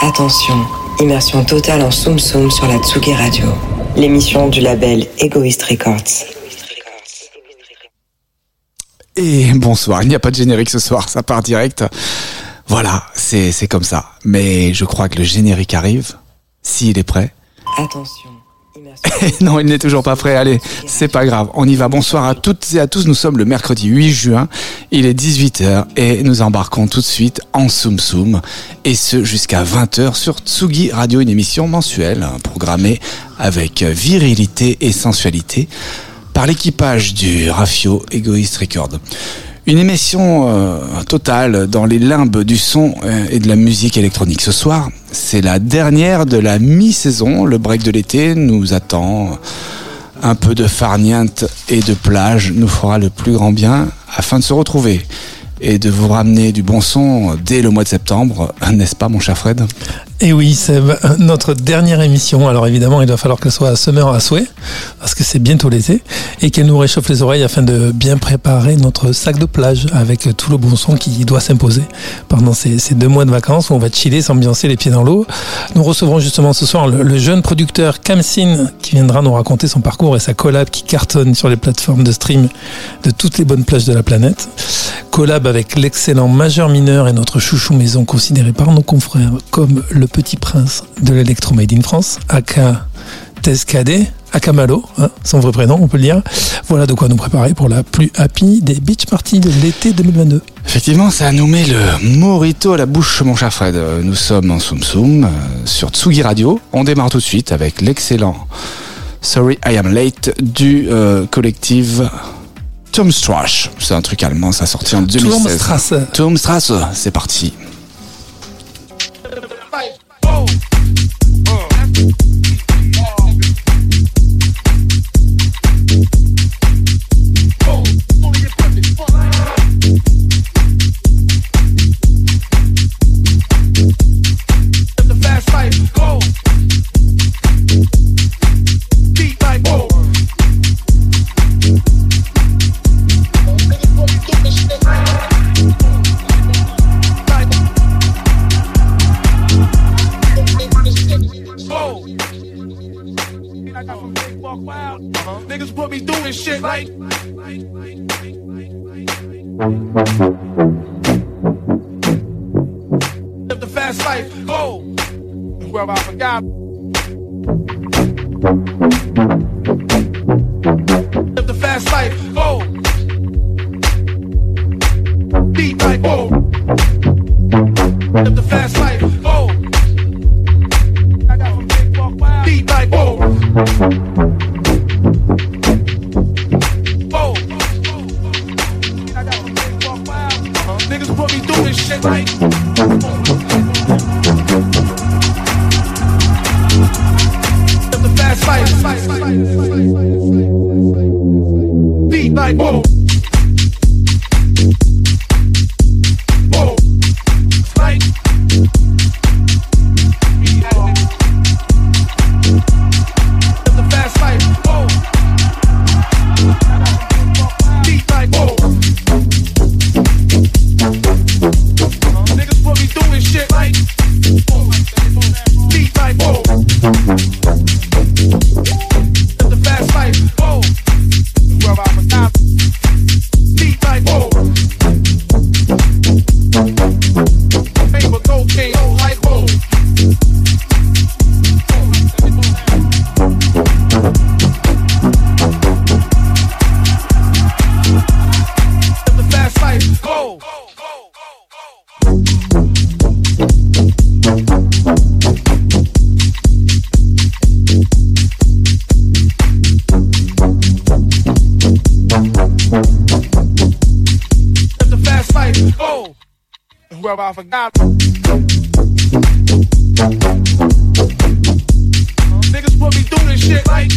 Attention, immersion totale en Soum Soum sur la Tsugi Radio, l'émission du label Egoist Records. Et bonsoir, il n'y a pas de générique ce soir, ça part direct. Voilà, c'est comme ça. Mais je crois que le générique arrive, s'il est prêt. Attention. non, il n'est toujours pas prêt. Allez, c'est pas grave. On y va. Bonsoir à toutes et à tous. Nous sommes le mercredi 8 juin. Il est 18h et nous embarquons tout de suite en Soum Soum. Et ce jusqu'à 20h sur Tsugi Radio, une émission mensuelle hein, programmée avec virilité et sensualité par l'équipage du Rafio Egoist Record. Une émission euh, totale dans les limbes du son euh, et de la musique électronique. Ce soir, c'est la dernière de la mi-saison. Le break de l'été nous attend. Un peu de farniente et de plage nous fera le plus grand bien afin de se retrouver et de vous ramener du bon son dès le mois de septembre, n'est-ce pas mon cher Fred? Et oui, c'est notre dernière émission. Alors évidemment, il va falloir qu'elle soit à summer à souhait, parce que c'est bientôt l'été, et qu'elle nous réchauffe les oreilles afin de bien préparer notre sac de plage avec tout le bon son qui doit s'imposer pendant ces, deux mois de vacances où on va chiller, s'ambiancer les pieds dans l'eau. Nous recevrons justement ce soir le, jeune producteur Kamsin qui viendra nous raconter son parcours et sa collab qui cartonne sur les plateformes de stream de toutes les bonnes plages de la planète. Collab avec l'excellent majeur mineur et notre chouchou maison considéré par nos confrères comme le petit prince de l'électro made in France, aka Teskade, aka Malo, hein, son vrai prénom, on peut le dire. Voilà de quoi nous préparer pour la plus happy des beach parties de l'été 2022. Effectivement, ça a nommé le morito à la bouche, mon cher Fred. Nous sommes en Soum Soum euh, sur Tsugi Radio. On démarre tout de suite avec l'excellent Sorry I Am Late du euh, collectif Turmstrasse. C'est un truc allemand, ça sorti en 2016. Turmstrasse. Turmstrasse, c'est parti. light. Live the fast life, oh, whoever I forgot. Live the fast life, oh, deep like oh. Live the fast life, oh. I got from Big Walk Wild. Deep like oh. 12, I forgot. Niggas put me through this shit like.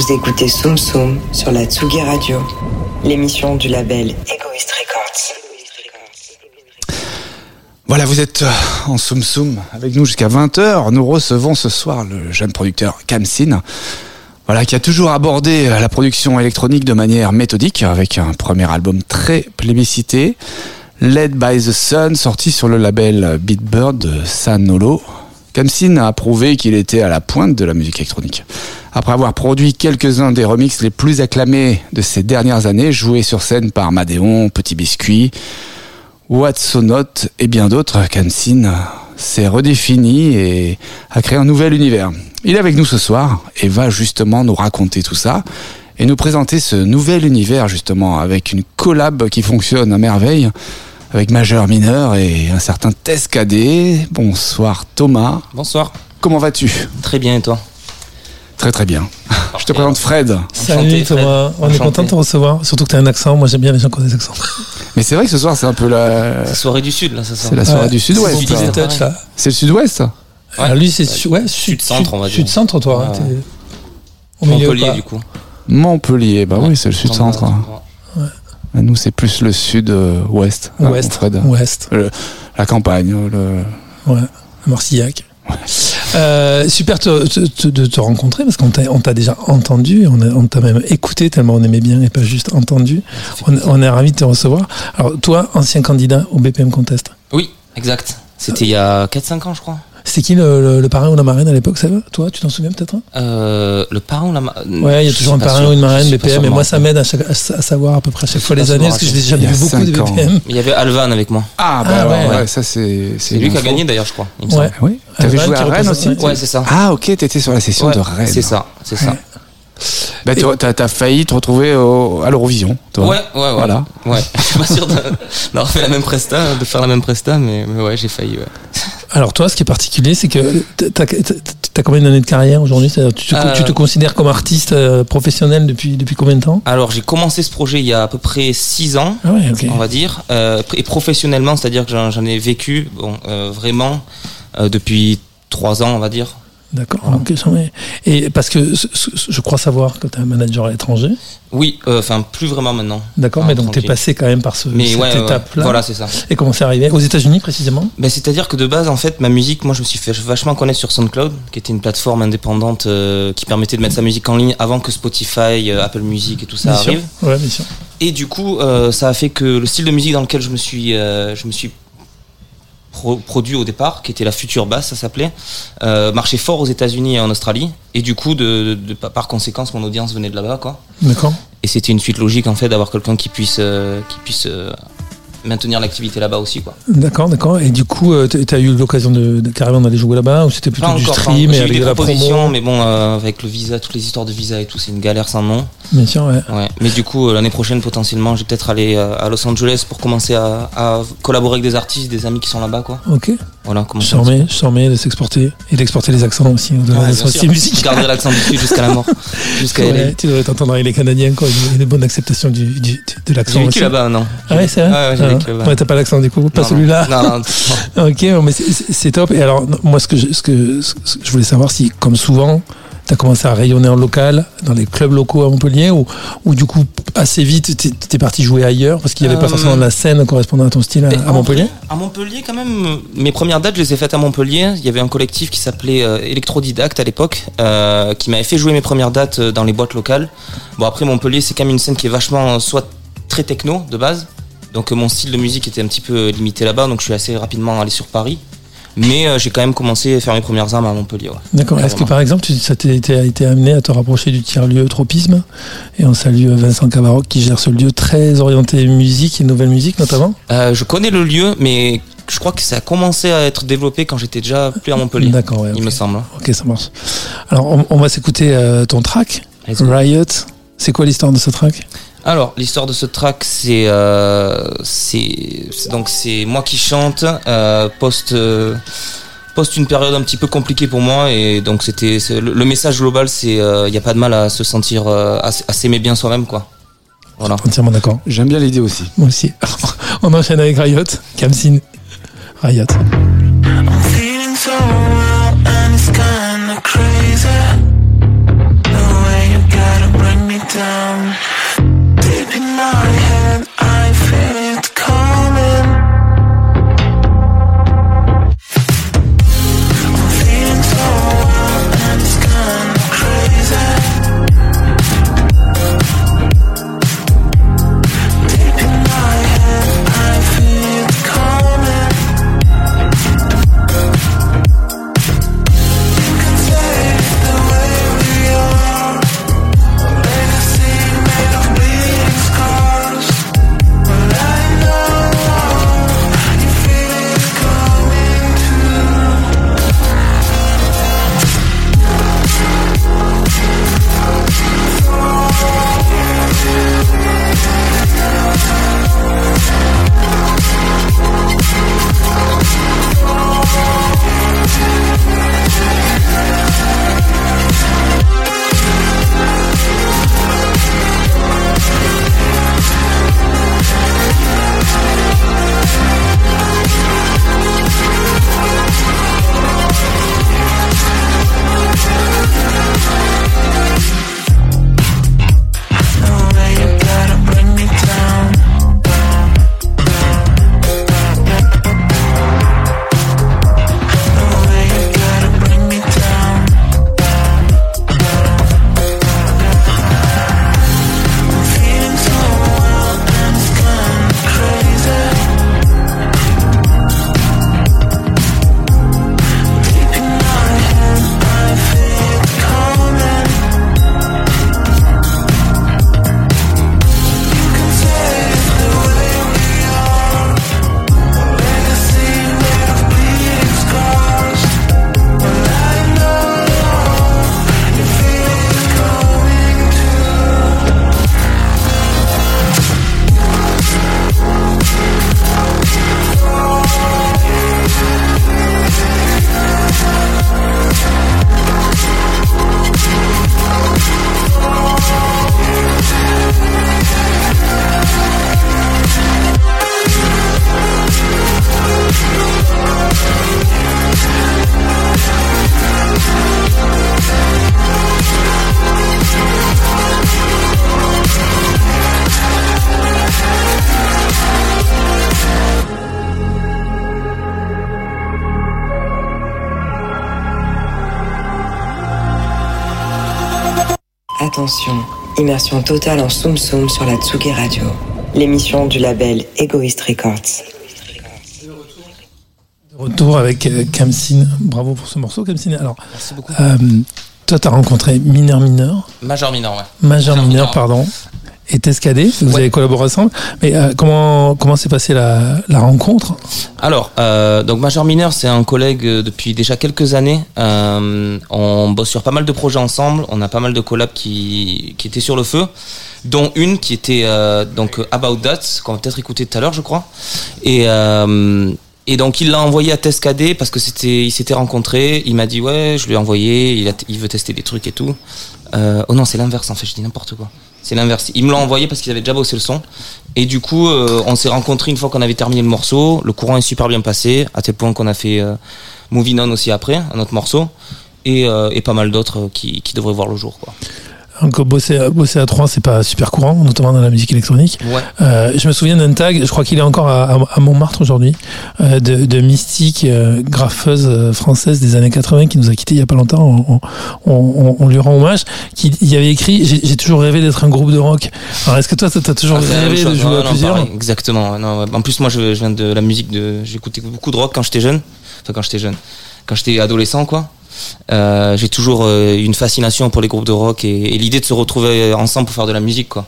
Vous écoutez Soum Soum sur la Tsugi Radio, l'émission du label Egoist Records. Voilà, vous êtes euh, en Soum Soum avec nous jusqu'à 20h. Nous recevons ce soir le jeune producteur Kamsin. Voilà, qui a toujours abordé euh, la production électronique de manière méthodique avec un premier album très plébiscité, Led by the Sun, sorti sur le label Beatbird de Sanolo. Kamsin a prouvé qu'il était à la pointe de la musique électronique. Après avoir produit quelques-uns des remixes les plus acclamés de ces dernières années, joués sur scène par Madéon, Petit Biscuit, Watsonote et bien d'autres, Kamsin s'est redéfini et a créé un nouvel univers. Il est avec nous ce soir et va justement nous raconter tout ça et nous présenter ce nouvel univers justement avec une collab qui fonctionne à merveille avec majeur, mineur et un certain Tescadé. Bonsoir Thomas. Bonsoir. Comment vas-tu? Très bien et toi? Très très bien. Je te présente Fred. Salut Thomas, on est content de te recevoir. Surtout que tu as un accent, moi j'aime bien les gens qui ont des accents. Mais c'est vrai que ce soir c'est un peu la. C'est soirée du sud là, ça C'est la soirée Ouais. du sud-ouest. C'est. C'est le sud-ouest Alors lui c'est su- ouais, sud, Sud-centre, on va dire. Sud-centre toi. hein, Ouais. t'es Au milieu Montpellier du coup. Montpellier, bah oui, c'est le sud-centre. Ouais. Nous, c'est plus le sud-ouest. hein, Ouest. Fred. Ouest. La campagne. Le... Ouais. Marcillac. Euh, super te- te- te- de te rencontrer parce qu'on t'a on t'a déjà entendu, on t'a même écouté tellement on aimait bien et pas juste entendu. On, on est ravis de te recevoir. Alors toi, ancien candidat au BPM Contest, Oui, exact. C'était il y a 4-5 ans je crois. C'était qui le, le- le parrain ou la marraine à l'époque, ça va Toi, tu t'en souviens peut-être hein? Euh, le parrain ou la ma- Ouais, il y a toujours un parrain sûr. ou une marraine BPM, et moi ça m'aide à, chaque- à à savoir à peu près à chaque fois les années parce que j'ai déjà vu beaucoup de ans. BPM. Il y avait Alvan avec moi. Ah, bah Ah, ouais. ouais, ça, c'est. C'est lui qui a gagné d'ailleurs je crois. il me Ouais. Oui. T'avais joué à Rennes aussi ouais. C'est ça. Ah, ok, t'étais sur la session de Rennes. C'est ça, c'est ça. Bah, tu- t'as t'as failli te retrouver au- à l'Eurovision, toi. Ouais, ouais, ouais. Voilà. Ouais. Je suis pas sûr de- d'avoir fait la même presta, de faire la même presta, mais, mais ouais, j'ai failli. Ouais. Alors toi, ce qui est particulier, c'est que t'as as combien d'années de carrière aujourd'hui? Tu, te- Euh, tu te considères comme artiste euh, professionnel depuis, depuis combien de temps? Alors j'ai commencé ce projet il y a à peu près 6 ans. Ah ouais, on va dire, euh, et professionnellement, c'est-à-dire que j'en ai vécu bon, euh, vraiment euh, depuis trois ans, on va dire. D'accord. ai- Et parce que je crois savoir que tu es un manager à l'étranger. Oui, euh, enfin plus vraiment maintenant. D'accord, mais donc tu es passé quand même par ce, Mais cette ouais, ouais, étape-là. voilà, c'est ça. Et comment c'est arrivé? Aux États-Unis précisément? Ben, C'est-à-dire que de base, en fait, ma musique, moi, je me suis fait vachement connaître sur SoundCloud, qui était une plateforme indépendante euh, qui permettait de mettre sa musique en ligne avant que Spotify, euh, Apple Music et tout ça Bien sûr. arrive. Ouais, bien sûr. Et du coup, ça a fait que le style de musique dans lequel je me suis, je me suis pro- produit au départ, qui était la future basse, ça s'appelait, euh, marchait fort aux États-Unis et en Australie. Et du coup, de, de- par conséquence, mon audience venait de là-bas, quoi. D'accord. Et c'était une suite logique, en fait, d'avoir quelqu'un qui puisse, euh, qui puisse euh, maintenir l'activité là-bas aussi, quoi. D'accord, d'accord. Et du coup, tu as eu l'occasion de, de carrément d'aller jouer là-bas ou c'était plutôt Pas du encore, stream et avec des de la promo mais bon, euh, avec le visa, toutes les histoires de visa et tout, c'est une galère sans nom. Bien sûr, ouais. Ouais. Mais du coup, euh, l'année prochaine, potentiellement, je vais peut-être aller euh, à Los Angeles pour commencer à, à collaborer avec des artistes, des amis qui sont là-bas, quoi. Ok. Voilà, comment Je je remets de s'exporter et d'exporter les accents aussi de Ouais, musique. Je garderai l'accent du sud jusqu'à la mort. Jusqu'à Ouais, tu devrais t'entendre avec les Canadiens, quoi. A une bonne acceptation du, du- de l'accent. J'ai vécu là-bas, non Ah ouais, c'est vrai Ouais, vécu là-bas. Ouais, t'as pas l'accent du coup, pas celui-là. Non, non. Ok, mais c'est- top. Et alors, moi, ce que, je, ce, que, ce que je voulais savoir, si, comme souvent, tu as commencé à rayonner en local, dans les clubs locaux à Montpellier, ou, ou du coup, assez vite, tu es parti jouer ailleurs, parce qu'il n'y avait pas Euh, forcément de la scène correspondant à ton style à, Montpellier À Montpellier, quand même, mes premières dates, je les ai faites à Montpellier. Il y avait un collectif qui s'appelait euh, Electrodidacte à l'époque, euh, qui m'avait fait jouer mes premières dates euh, dans les boîtes locales. Bon, après, Montpellier, c'est quand même une scène qui est vachement, euh, soit très techno de base. Donc, euh, mon style de musique était un petit peu limité là-bas, donc je suis assez rapidement allé sur Paris. Mais euh, j'ai quand même commencé à faire mes premières armes à Montpellier. ouais. D'accord. Est-ce que par exemple, tu, ça t'a été, a été amené à te rapprocher du tiers-lieu Tropisme Et on salue Vincent Cavaroc qui gère ce lieu très orienté musique et nouvelle musique notamment? Euh, je connais le lieu, mais je crois que ça a commencé à être développé quand j'étais déjà plus à Montpellier. D'accord, ouais. Il me semble. Ok, ça marche. Alors, on, on va s'écouter euh, ton track. Riot. C'est quoi l'histoire de ce track? Alors, l'histoire de ce track, c'est euh, c'est c'est- donc c'est moi qui chante euh, post euh, post une période un petit peu compliquée pour moi et donc c'était c'est- le, le message global, c'est il y a pas de mal à se sentir euh, à, à s'aimer bien soi-même quoi. Voilà. Entièrement d'accord. J'aime bien l'idée aussi. Moi aussi. on enchaîne avec Riot. Kamsin. Riot. I'm Attention, immersion totale en Soum Soum sur la Tsugi Radio. L'émission du label Egoist Records. Retour avec euh, Kamsin. Bravo pour ce morceau, Kamsin. Alors, Merci beaucoup. euh, toi, tu as rencontré Mineur Mineur, Major mineur, ouais. Major Major Mineur, Mineur. pardon, et Tescadé. Vous Ouais. avez collaboré ensemble. Mais euh, comment comment s'est passée la, la rencontre? Alors, euh, donc Major Mineur, c'est un collègue euh, depuis déjà quelques années. Euh, on bosse sur pas mal de projets ensemble. On a pas mal de collabs qui, qui étaient sur le feu, dont une qui était donc About That, qu'on va peut-être écouter tout à l'heure, je crois. Et et donc il l'a envoyé à Tescadé parce que c'était, il s'était rencontré. Il m'a dit ouais, je lui ai envoyé. Il, a, il veut tester des trucs et tout. Euh, oh non, c'est l'inverse en fait. Je dis n'importe quoi. C'est l'inverse. Il me l'a envoyé parce qu'il avait déjà bossé le son. Et du coup, euh, on s'est rencontrés une fois qu'on avait terminé le morceau. Le courant est super bien passé, à tel point qu'on a fait euh, Moving On aussi après, un autre morceau. Et, euh, et pas mal d'autres euh, qui, qui devraient voir le jour. Donc, bosser, bosser à trois, c'est pas super courant, notamment dans la musique électronique. Ouais. Euh, je me souviens d'un tag, je crois qu'il est encore à, à- à Montmartre aujourd'hui, euh, de, de Mystique, euh, graffeuse euh, française des années 80 qui nous a quittés il y a pas longtemps. On, on, on- on lui rend hommage. Qui il y avait écrit J'ai toujours rêvé d'être un groupe de rock. Alors est-ce que toi, t'as toujours Ah, rêvé de jouer Non, à non, plusieurs pareil, Exactement. Non. En plus, moi, je, je viens de la musique de. J'écoutais beaucoup de rock quand j'étais jeune. Enfin, quand j'étais jeune. Quand j'étais adolescent, quoi. Euh, j'ai toujours euh, une fascination pour les groupes de rock et, l'idée de se retrouver ensemble pour faire de la musique, quoi.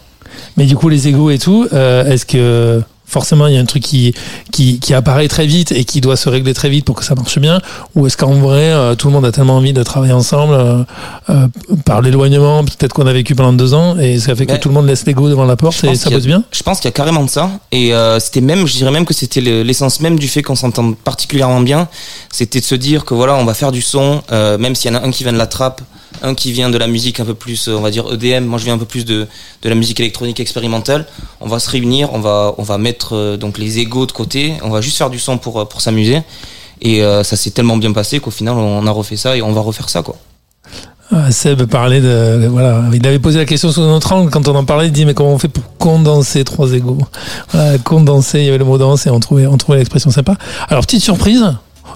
Mais du coup, les égos et tout, euh, est-ce que forcément il y a un truc qui, qui, qui apparaît très vite et qui doit se régler très vite pour que ça marche bien Ou est-ce qu'en vrai, euh, tout le monde a tellement envie de travailler ensemble euh, euh, par l'éloignement, peut-être qu'on a vécu pendant deux ans, et ça fait que Mais- tout le monde laisse l'ego devant la porte et ça bosse bien? Je pense qu'il y a carrément de ça. Et c'était même, je dirais même que c'était le- l'essence même du fait qu'on s'entende particulièrement bien. C'était de se dire que voilà, on va faire du son, même s'il y en a un qui vient de la trappe, un qui vient de la musique un peu plus, euh, on va dire EDM. Moi, je viens un peu plus de, de la musique électronique expérimentale. On va se réunir, on va, on va mettre euh, donc les égos de côté. On va juste faire du son pour euh, pour s'amuser. Et ça s'est tellement bien passé qu'au final, on a refait ça et on va refaire ça, quoi. Seb parlait de voilà, il avait posé la question sous un autre angle quand on en parlait. Il dit mais comment on fait pour condenser trois Voilà, condenser, il y avait le mot danse et on trouvait on trouvait l'expression sympa. Alors petite surprise.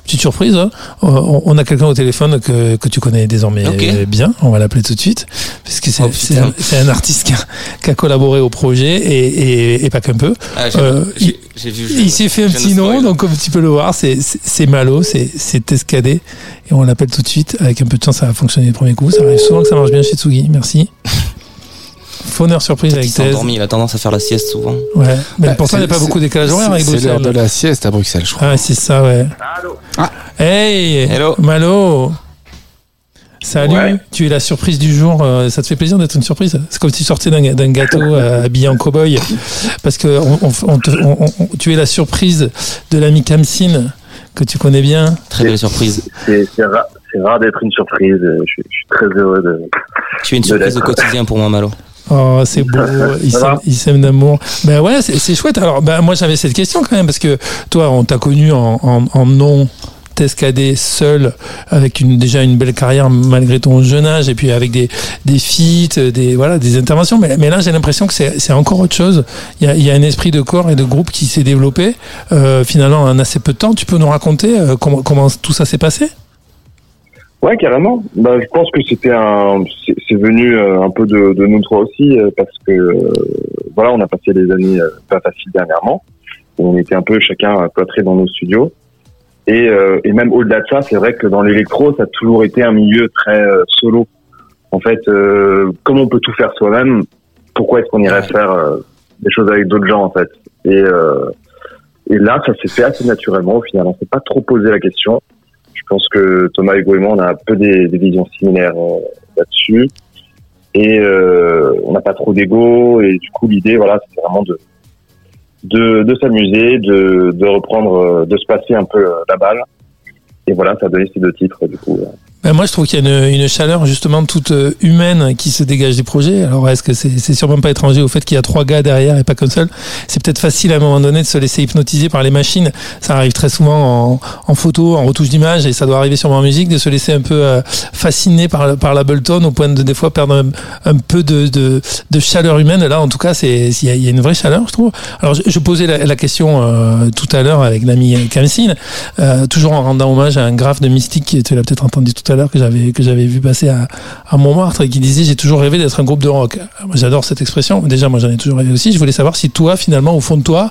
Petite surprise, hein. on on a quelqu'un au téléphone que, que tu connais désormais bien, on va l'appeler tout de suite, c'est Oh, c'est putain. un, c'est un artiste qui a, qui a collaboré au projet et, et, et pas qu'un peu. Ah, Euh, je- Il s'est fait un petit nom, donc comme tu peux le voir, c'est- Malo, c'est c'est Tescadé, et on l'appelle tout de suite. Avec un peu de chance, ça va fonctionner du premier coup. Ça arrive souvent que ça marche bien chez Tsugi. Merci. Fauneur surprise Il avec s'est Thèse. endormi, il a tendance à faire la sieste souvent. Ouais. Mais Bah, pourtant, il n'y a c'est- pas beaucoup de décalage horaire avec C'est Bruxelles. l'heure de la sieste à Bruxelles, je crois. Ah, c'est ça, ouais. Ah. Hey Hello. Malo Salut, Ouais. tu es la surprise du jour. euh, Ça te fait plaisir d'être une surprise? C'est comme si tu sortais d'un gâteau euh, habillé en cow-boy. Parce que on- on- on te- on- on- tu es la surprise de l'ami Kamsin, que tu connais bien. Très belle surprise. C'est c'est rare, c'est rare d'être une surprise. Je, suis- je suis très heureux de. Tu es une surprise au quotidien pour moi, Malo. Oh, c'est beau, il Ça s'aime- d'amour. Ben ouais, c'est chouette. Alors, ben moi j'avais cette question quand même, parce que toi, on t'a connu en, en, en non Tescadé seul, avec une, déjà une belle carrière malgré ton jeune âge, et puis avec des, des feats, des, voilà, des interventions. Mais, mais là, j'ai l'impression que c'est c'est encore autre chose. Il y, a, il y a un esprit de corps et de groupe qui s'est développé euh, finalement en assez peu de temps. Tu peux nous raconter euh, comment, comment tout ça s'est passé? Ouais, carrément. Bah, je pense que c'était un. C'est venu euh, un peu de, de nous trois aussi, euh, parce que euh, voilà, on a passé des années pas faciles dernièrement. On était un peu chacun cloîtré dans nos studios. Et, euh, et même au-delà de ça, c'est vrai que dans l'électro, ça a toujours été un milieu très euh, solo. En fait, euh, comme on peut tout faire soi-même, pourquoi est-ce qu'on irait faire euh, des choses avec d'autres gens en fait? Et euh, et là, ça s'est fait assez naturellement. Au final, on s'est pas trop posé la question. Je pense que Thomas Hugo et moi, on a un peu des, des visions similaires euh, là-dessus. Et euh, on n'a pas trop d'ego. Et du coup, l'idée, voilà, c'était vraiment de de, de s'amuser, de, de reprendre, euh, de se passer un peu la balle. Et voilà, ça a donné ces deux titres, du coup. Ben moi, je trouve qu'il y a une, une chaleur justement toute euh, humaine qui se dégage des projets. Alors, est-ce que c'est c'est sûrement pas étranger au fait qu'il y a trois gars derrière et pas qu'un seul? C'est peut-être facile à un moment donné de se laisser hypnotiser par les machines. Ça arrive très souvent en, en photo, en retouche d'image, et ça doit arriver sûrement en musique, de se laisser un peu euh, fasciner par, par la Tone au point de des fois perdre un, peu de, de, de chaleur humaine. Là, en tout cas, c'est il y, y a une vraie chaleur, je trouve. Alors, je, je posais la, la question euh, tout à l'heure avec l'ami Kamsin, euh, toujours en rendant hommage à un graphe de Mystique, tu l'as peut-être entendu tout à l'heure que j'avais que j'avais vu passer à, à Montmartre et qui disait j'ai toujours rêvé d'être un groupe de rock. J'adore cette expression. Déjà, moi, j'en ai toujours rêvé aussi. Je voulais savoir si toi, finalement, au fond de toi,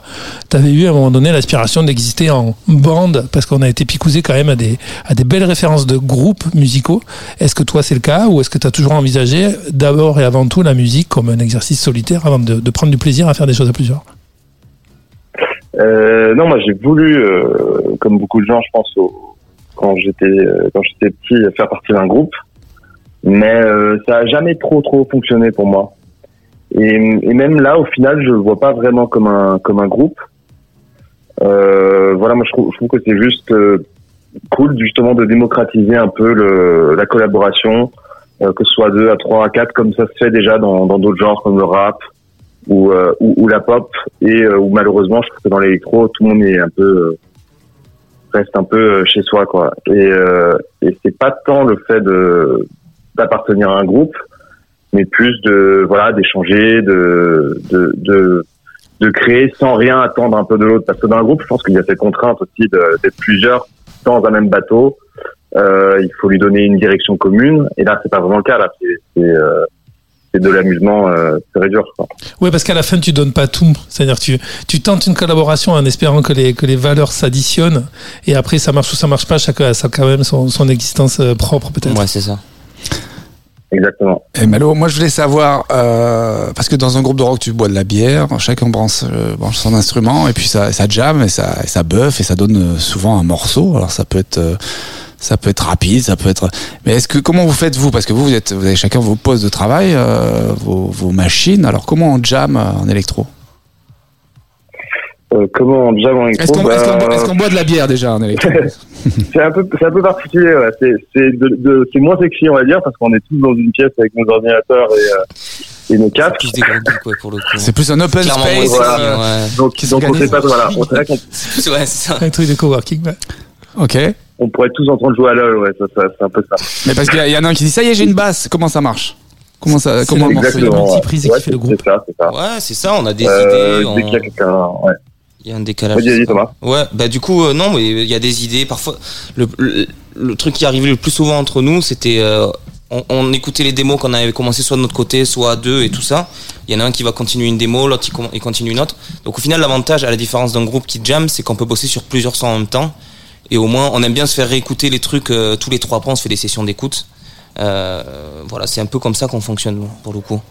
t'avais eu à un moment donné l'aspiration d'exister en bande parce qu'on a été picousé quand même à des à des belles références de groupes musicaux. Est-ce que toi, c'est le cas ou est-ce que tu as toujours envisagé d'abord et avant tout la musique comme un exercice solitaire avant de, de prendre du plaisir à faire des choses à plusieurs? Euh, non, moi j'ai voulu, euh, comme beaucoup de gens, je pense, au- quand j'étais euh, quand j'étais petit, faire partie d'un groupe, mais euh, ça a jamais trop trop fonctionné pour moi. Et, même là, au final, je le vois pas vraiment comme un comme un groupe. Euh, voilà, moi je trouve, que c'est juste cool justement de démocratiser un peu la collaboration, que ce soit à deux, à trois, à quatre, comme ça se fait déjà dans d'autres genres comme le rap ou, la pop et où malheureusement je trouve que dans l'électro tout le monde est un peu reste un peu euh, chez soi quoi. Et, euh, et c'est pas tant le fait de d'appartenir à un groupe mais plus de voilà d'échanger de, de de de créer sans rien attendre un peu de l'autre. Parce que dans un groupe je pense qu'il y a cette contrainte aussi d'être plusieurs dans un même bateau. Euh, il faut lui donner une direction commune. Et là c'est pas vraiment le cas. Là c'est euh, c'est de l'amusement euh, pur et dur quoi. Oui, parce qu'à la fin, tu donnes pas tout. C'est-à-dire, tu, tu tentes une collaboration en espérant que les, que les valeurs s'additionnent. Et après, ça marche ou ça marche pas. Chacun a ça quand même son, son existence euh, propre, peut-être. Ouais, c'est ça. exactement Et Malo, moi je voulais savoir, euh, parce que dans un groupe de rock, tu bois de la bière, chacun branche, euh, branche son instrument, et puis ça, ça jam, et ça, et ça buff, et ça donne souvent un morceau. Alors ça peut être, euh, ça peut être rapide, ça peut être. Mais est-ce que comment vous faites vous? Parce que vous, vous êtes, vous avez chacun vos postes de travail, euh, vos, vos machines. Alors comment on jam euh, en électro? Euh, comment on jam en électro? Est-ce qu'on Bah, boit- est-ce qu'on boit de la bière déjà en électro? C'est un peu, c'est un peu particulier. Ouais. C'est, moins sexy, on va dire, parce qu'on est tous dans une pièce avec nos ordinateurs et, euh, et nos casques. C'est plus un open space. sexy, voilà. ouais. Donc, donc on sait pas. Voilà, c'est Ouais. Un truc de coworking. ouais. Ok. on pourrait être tous en train de jouer à LoL. Ouais, ça, ça, c'est un peu ça. Mais parce qu'il y, en a un qui dit ça y est, j'ai une basse. Comment ça marche? Comment ça C'est Comment le morceau, qui Ouais, fait le c'est, groupe. c'est ça, c'est ça. Ouais, c'est ça, on a des Euh, idées. dès qu'il y a on- quelqu'un, ouais. Il y a un décalage. Vas-y, vas-y, Thomas. Ouais, bah du coup, euh, non, mais il y a des idées. Parfois, le, le, le truc qui arrivait le plus souvent entre nous, c'était. euh, on, on écoutait les démos qu'on avait commencé soit de notre côté, soit à deux et tout ça. Il y en a un qui va continuer une démo, l'autre il continue une autre. Donc au final, l'avantage, à la différence d'un groupe qui jam, c'est qu'on peut bosser sur plusieurs sons en même temps. Et au moins, on aime bien se faire réécouter les trucs euh, tous les trois points, on se fait des sessions d'écoute. Euh, voilà, c'est un peu comme ça qu'on fonctionne, pour le coup.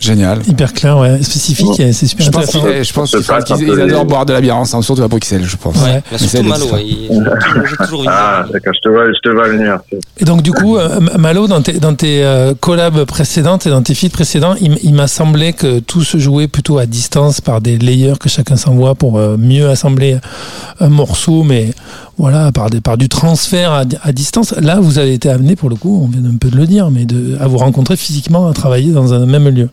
Génial. Hyper clair, ouais. Spécifique, c'est super Je pense intéressant. qu'ils je pense qu'ils ils adorent boire de la bière ensemble, surtout à Bruxelles, je pense. Ouais. Bah, surtout Malo, ouais, toujours une Ah, d'accord, je te vois, je te vois venir. Et donc du coup, euh, Malo, dans tes, dans tes euh, collabs précédentes et dans tes feats précédents, il m'a semblé que tout se jouait plutôt à distance par des layers que chacun s'envoie pour euh, mieux assembler un morceau, mais voilà, par, des, par du transfert à, à distance. Là, vous avez été amené, pour le coup, on vient un peu de le dire, mais de, à vous rencontrer physiquement, à travailler dans un même lieu.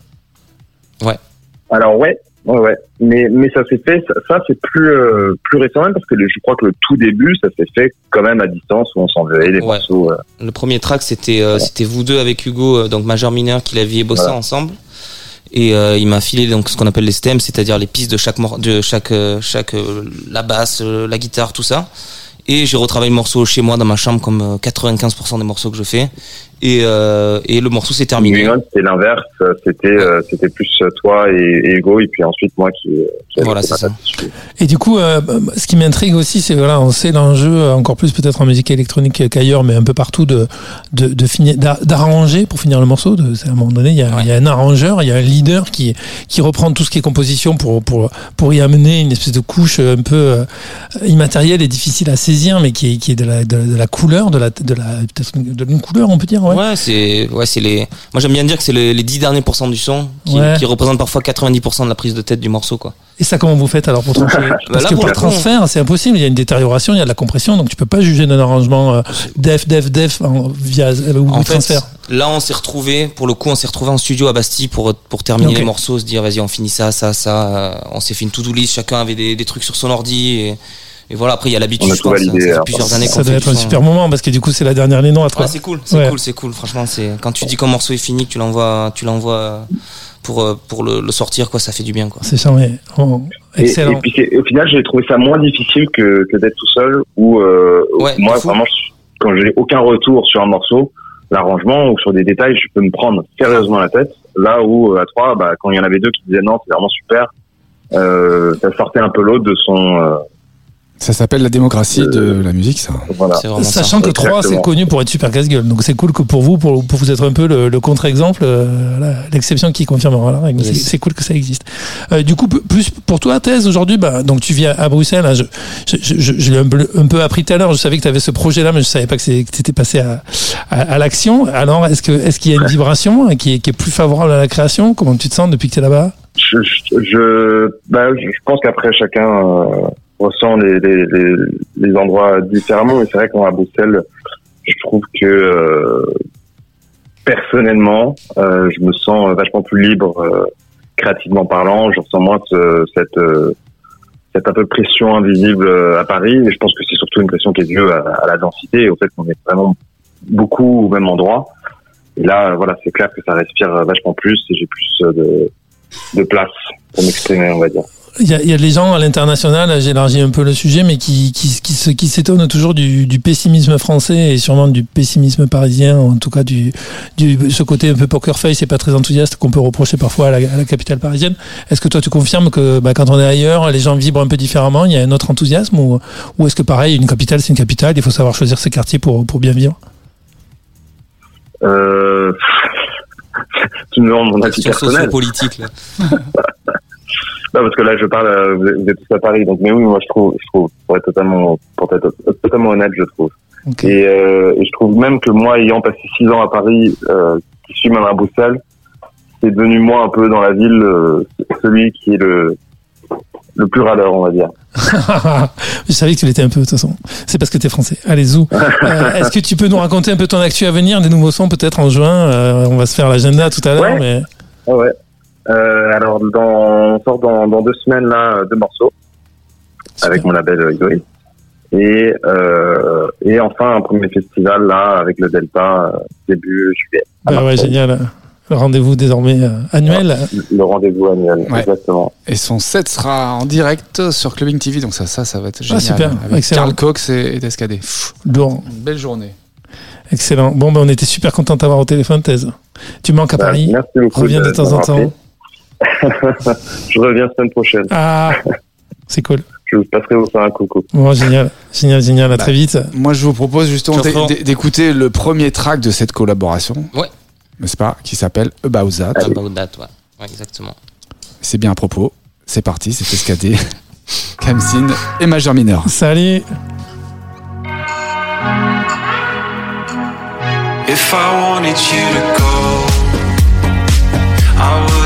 Alors ouais, ouais, ouais. Mais mais ça s'est fait. Ça, ça, c'est plus euh, plus récent même parce que le- je crois que le tout début, ça s'est fait quand même à distance où on s'envoyait les Ouais. morceaux. euh. Le premier track, c'était euh, c'était vous deux avec Hugo, euh, donc majeur mineur, qui l'aviez bossé Voilà. ensemble. Et euh, il m'a filé donc ce qu'on appelle les stems, c'est-à-dire les pistes de chaque mor- de chaque euh, chaque la basse, la guitare, tout ça. Et j'ai retravaillé le morceau chez moi dans ma chambre comme euh, 95% des morceaux que je fais. Et euh, et le morceau s'est terminé. New England, c'était l'inverse. C'était euh, c'était plus toi et, et Hugo et puis ensuite moi qui. qui Voilà, c'est fait ça. Et du coup, euh, ce qui m'intrigue aussi, c'est voilà, on sait l'enjeu euh, encore plus peut-être en musique électronique qu'ailleurs, mais un peu partout de de, de finir d'a- d'arranger pour finir le morceau. De, c'est à un moment donné, il y, a, Ouais. il y a un arrangeur, il y a un leader qui qui reprend tout ce qui est composition pour pour pour y amener une espèce de couche un peu euh, immatérielle et difficile à saisir, mais qui est qui est de la de, de la couleur, de la de la peut-être de une couleur, on peut dire. Ouais. Ouais, c'est ouais, c'est les. Moi, j'aime bien dire que c'est les, les 10 derniers pourcents du son qui, Ouais. qui représentent parfois 90% de la prise de tête du morceau, quoi. Et ça, comment vous faites alors pour trancher Parce là, que pour le transfert, c'est impossible. Il y a une détérioration, il y a de la compression, donc tu peux pas juger d'un arrangement euh, def, def, def en- via euh, ou En fait, transfert. là, on s'est retrouvé. Pour le coup, on s'est retrouvé en studio à Bastille pour pour terminer les morceaux, se dire vas-y, on finit ça, ça, ça. Euh, On s'est fait une to-do list. Chacun avait des, des trucs sur son ordi et, et voilà. Après, il y a l'habitude. On a je tout pense, validé, ça fait alors. plusieurs années Ça doit fait être un ça. super moment parce que du coup, c'est la dernière ligne droite. Ouais, quoi. c'est cool, c'est Ouais. cool, c'est cool. Franchement, c'est quand tu dis qu'un morceau est fini, que tu l'envoies, tu l'envoies pour euh, pour le, le sortir, quoi. Ça fait du bien, quoi. C'est charmé. Oh, Et, excellent. et puis au final, j'ai trouvé ça moins difficile que, que d'être tout seul. Où euh, Ouais, moi vraiment, je, quand j'ai aucun retour sur un morceau, l'arrangement ou sur des détails, je peux me prendre sérieusement la tête. Là où euh, à trois, bah, quand il y en avait deux qui disaient non, c'est vraiment super, euh, ça sortait un peu l'autre de son. Euh, Ça s'appelle la démocratie de la musique, ça. voilà. Ça. Sachant que 3 c'est connu pour être super casse-gueule. Donc c'est cool que pour vous, pour, pour vous être un peu le, le contre-exemple, euh, l'exception qui confirmera. la règle. C'est Yes. c'est cool que ça existe. Euh, du coup, plus pour toi, Thèse, aujourd'hui, bah, donc tu vis à, Bruxelles. hein, je je, je, je- je l'ai un peu, un peu appris tout à l'heure. Je savais que tu avais ce projet-là, mais je savais pas que étais passé à, à, à l'action. Alors, est-ce qu'il y a une vibration hein, qui est, qui est plus favorable à la création? Comment tu te sens depuis que tu es là-bas? Je, je, je, bah, je je pense qu'après chacun euh, ressent les, les, les, les endroits différemment, mais c'est vrai qu'à Bruxelles, je trouve que euh, personnellement, euh, je me sens vachement plus libre euh, créativement parlant. Je ressens moins ce- cette euh, cette un peu pression invisible euh, à Paris, et je pense que c'est surtout une pression qui est due à, à la densité et au fait qu'on est vraiment beaucoup au même endroit. Et là, voilà, c'est clair que ça respire vachement plus et j'ai plus euh, de de place pour m'exprimer, on va dire. Il y, a, il y a des gens à l'international, j'élargis un peu le sujet, mais qui, qui, qui, se- qui s'étonnent toujours du, du pessimisme français et sûrement du pessimisme parisien, en tout cas du, du ce côté un peu poker face et pas très enthousiaste qu'on peut reprocher parfois à la, à la capitale parisienne. Est-ce que toi tu confirmes que bah, quand on est ailleurs, les gens vibrent un peu différemment, il y a un autre enthousiasme, ou, ou est-ce que pareil, une capitale c'est une capitale, il faut savoir choisir ses quartiers pour, pour bien vivre? Euh, tu me demandes mon avis personnel. sociopolitique, là. Non, parce que là, je parle, euh, vous êtes- tous à Paris, donc mais oui, moi je trouve, je trouve, pour être totalement, pour être totalement honnête, je trouve. Et, euh, et je trouve même que moi, ayant passé six ans à Paris, euh, qui suis même à Bruxelles, c'est devenu moi un peu dans la ville euh, celui qui est le le plus râleur, on va dire. Je savais que tu l'étais un peu de toute façon. C'est parce que tu es français. Allez, zou. Euh, Est-ce que tu peux nous raconter un peu ton actu à venir, des nouveaux sons peut-être en juin? Euh, On va se faire l'agenda tout à l'heure, Ouais. mais Ah ouais. Euh, alors, dans, on sort dans, dans deux semaines là deux morceaux avec mon label euh, Egoist. Et euh, et enfin un premier festival là avec le Delta euh, début juillet. Bah ouais, génial. Le rendez-vous désormais euh, annuel. Le rendez-vous annuel, Ouais. exactement. Et son set sera en direct sur Clubbing TV, donc ça, ça, ça va être génial. super, Avec excellent. Karl Cox et, et Descadé. Pff, Lourd. Une belle journée. Excellent. Bon, ben, on était super content de t'avoir au téléphone, Thèse. Tu manques à Bah, Paris. merci beaucoup. Reviens de temps en temps. Je reviens semaine prochaine. Ah, c'est cool. Je vous passerai vous faire un coucou. Bon, génial. Génial, génial. À Bah, très vite. Moi, je vous propose justement d'écouter le premier track de cette collaboration. Ouais. N'est-ce pas? Qui s'appelle About That. About that, ouais. Ouais, exactement. C'est bien à propos. C'est parti, c'est Escadé, Kamsin et Major Minor. Salut. If I wanted you to go, I would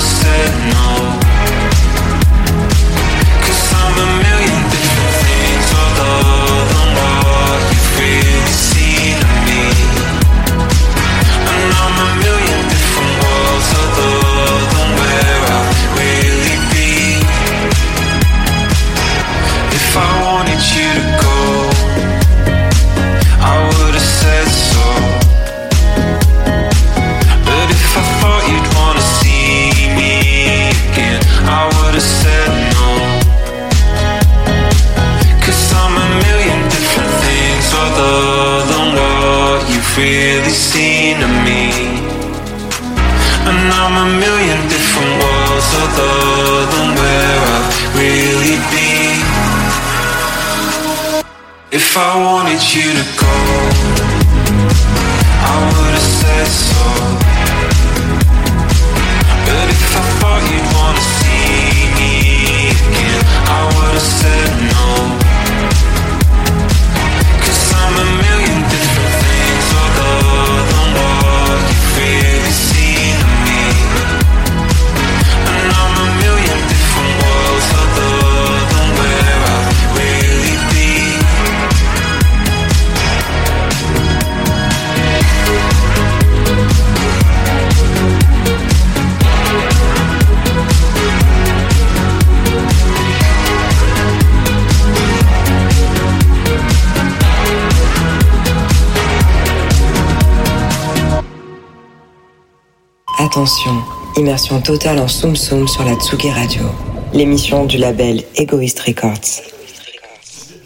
said no. If I wanted you to go, I would have said so. But if I thought you'd wanna see me again, I would have said Attention, immersion totale en Soum Soum sur la Tsugi Radio, l'émission du label Egoist Records.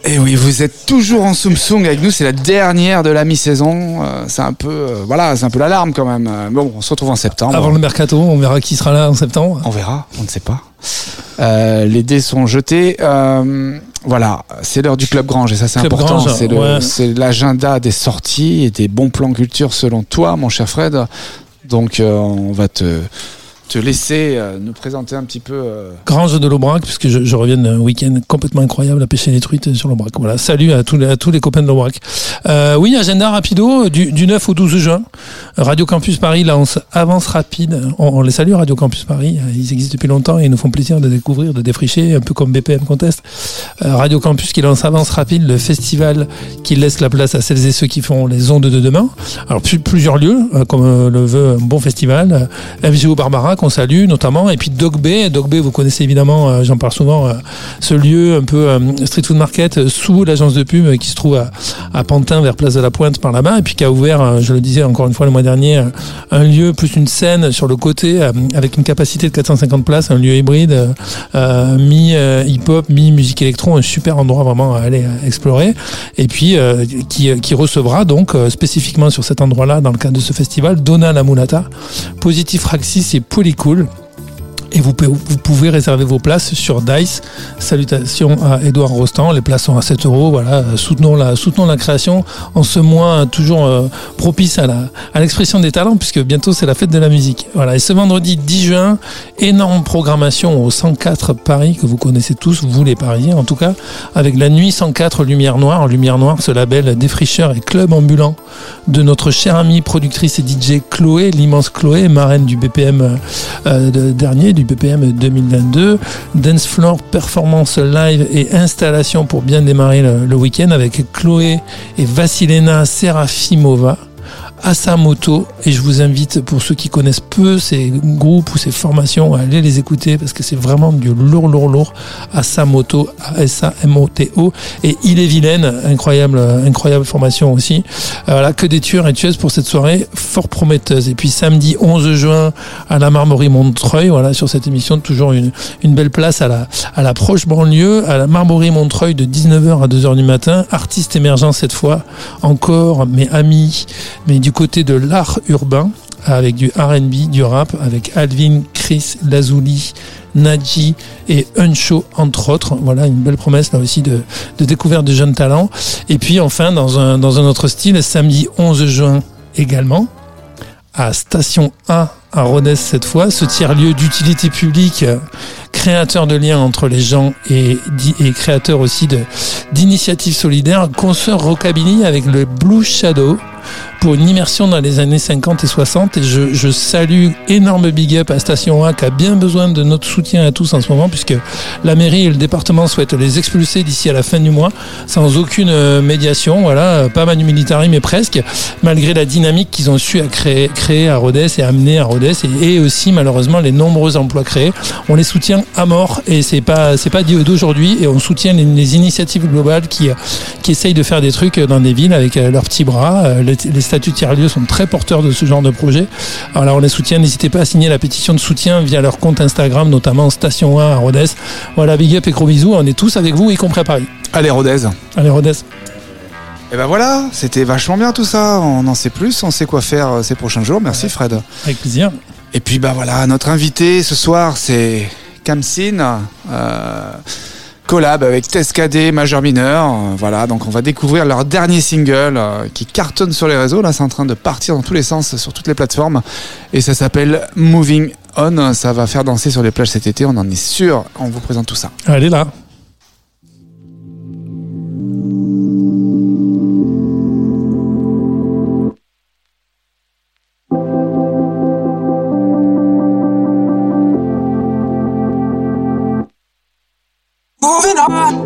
Et oui, vous êtes toujours en Soum Soum avec nous, c'est la dernière de la mi-saison. Euh, c'est un peu, euh, voilà, c'est un peu l'alarme quand même. Euh, Bon, on se retrouve en septembre. Avant le mercato, on verra qui sera là en septembre. On verra, on ne sait pas. Euh, les dés sont jetés. Euh, voilà, c'est l'heure du Club Grange et ça c'est important. Ouais. c'est l'agenda des sorties et des bons plans culture selon toi, mon cher Fred. Donc euh, on va te, te laisser euh, nous présenter un petit peu. euh, Grange de l'Aubrac, puisque je, reviens d'un week-end complètement incroyable à pêcher les truites sur l'Aubrac. Voilà, salut à tous les, à tous les copains de l'Aubrac. Euh, oui, agenda rapido, du, du 9 au 12 juin. Radio Campus Paris lance Avance Rapide. On, les salue, Radio Campus Paris. Ils existent depuis longtemps et ils nous font plaisir de découvrir, de défricher, un peu comme BPM Contest. Radio Campus qui lance Avance Rapide, le festival qui laisse la place à celles et ceux qui font les ondes de demain. Alors, plus- plusieurs lieux, comme le veut un bon festival. FGO Barbara, qu'on salue notamment. Et puis Dog Bay. Dog Bay, vous connaissez évidemment, euh, j'en parle souvent, euh, ce lieu un peu euh, street food market sous l'agence de pub qui se trouve à, Pantin vers Place de la Pointe par là-bas. Et puis qui a ouvert, je le disais encore une fois le mois dernier, un lieu plus une scène sur le côté avec une capacité de 450 places, un lieu hybride, mi-hip-hop, mi-musique électro, un super endroit vraiment à aller explorer. Et puis qui, recevra donc spécifiquement sur cet endroit-là, dans le cadre de ce festival, Donna la Mulata, Positif Raxis et Polycool. Et vous pouvez, réserver vos places sur Dice. Salutations à Edouard Rostand. Les places sont à 7 euros. Voilà, euh, soutenons la, soutenons la création en ce mois euh, toujours euh, propice à la, à l'expression des talents puisque bientôt c'est la fête de la musique. Voilà. Et ce vendredi 10 juin, énorme programmation au 104 Paris que vous connaissez tous, vous les Parisiens en tout cas, avec la nuit 104 Lumière Noire. Lumière Noire, ce label défricheur et club ambulant de notre chère amie productrice et DJ Chloé, l'immense Chloé, marraine du BPM de- dernier, du BPM 2022. Dance Floor Performance Live et installation pour bien démarrer le, le week-end avec Chloé et Vassilena Serafimova. À sa moto et je vous invite pour ceux qui connaissent peu ces groupes ou ces formations à aller les écouter parce que c'est vraiment du lourd lourd lourd à sa moto A-S-A-M-O-T-O et il est vilaine incroyable incroyable formation aussi. Euh, voilà que des tueurs et tueuses pour cette soirée fort prometteuse. Et puis samedi 11 juin à la Marmorie Montreuil voilà sur cette émission toujours une, une belle place à la à la proche banlieue à la Marmorie Montreuil de 19h à 2h du matin. Artiste émergent cette fois encore mes amis mais du côté de l'art urbain avec du R&B, du rap, avec Alvin, Chris, Lazuli, Nadji et Uncho entre autres. Voilà une belle promesse là aussi de, de découverte de jeunes talents. Et puis enfin dans un, dans un autre style, samedi 11 juin également, à Station 1 à Rodez cette fois, ce tiers-lieu d'utilité publique, créateur de liens entre les gens et, et créateur aussi d'initiatives solidaires, consoeur rockabilly avec le Blue Shadow pour une immersion dans les années 50 et 60 et je, je salue énorme big up à Station 1 qui a bien besoin de notre soutien à tous en ce moment puisque la mairie et le département souhaitent les expulser d'ici à la fin du mois sans aucune euh, médiation. Voilà pas manu militari mais presque malgré la dynamique qu'ils ont su à créer, créer à Rodez et amener à Rodez et, aussi malheureusement les nombreux emplois créés. On les soutient à mort et c'est pas c'est pas d'aujourd'hui et on soutient les, initiatives globales qui qui essayent de faire des trucs dans des villes avec euh, leurs petits bras Euh, les, les statuts tiers-lieux sont très porteurs de ce genre de projet alors on les soutient n'hésitez pas à signer la pétition de soutien via leur compte Instagram notamment Station 1 à Rodez voilà big up et gros bisous on est tous avec vous y compris à Paris Allez, Rodez. allez Rodez Et ben voilà, c'était vachement bien tout ça. On en sait plus, on sait quoi faire euh, ces prochains jours. Merci Fred. avec plaisir Et puis bah voilà, notre invité ce soir c'est Kamsin, euh, collab avec Tescadé, Majeur Mineur. Euh, voilà, donc on va découvrir leur dernier single euh, qui cartonne sur les réseaux. Là, c'est en train de partir dans tous les sens sur toutes les plateformes et ça s'appelle Moving On. Ça va faire danser sur les plages cet été, on en est sûr. On vous présente tout ça. allez là Moving on.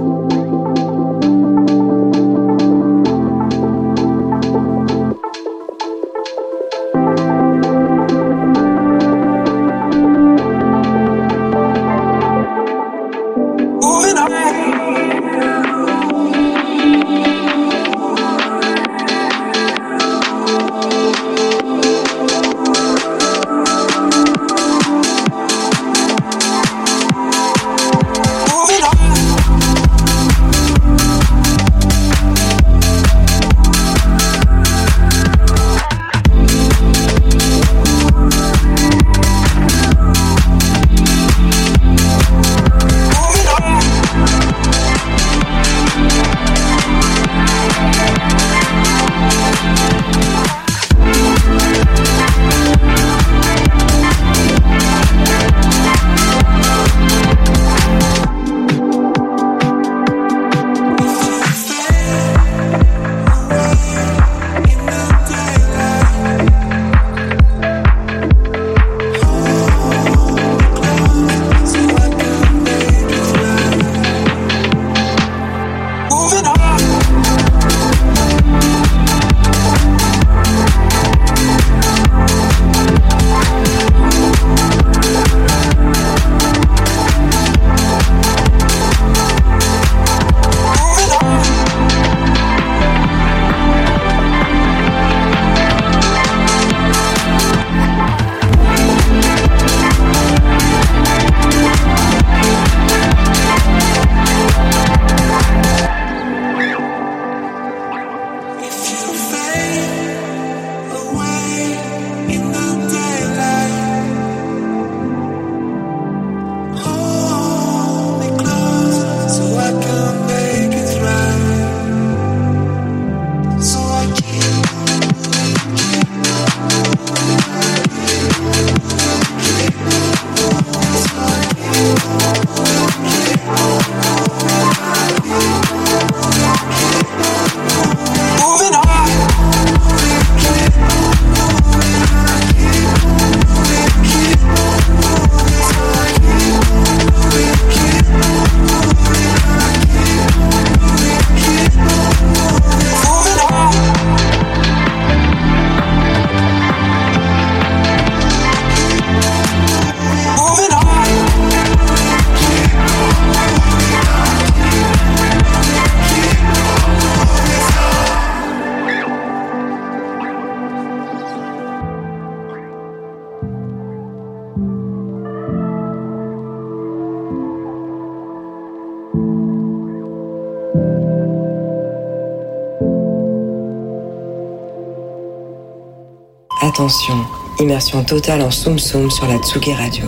Attention, immersion totale en Soum Soum sur la Tsugi Radio.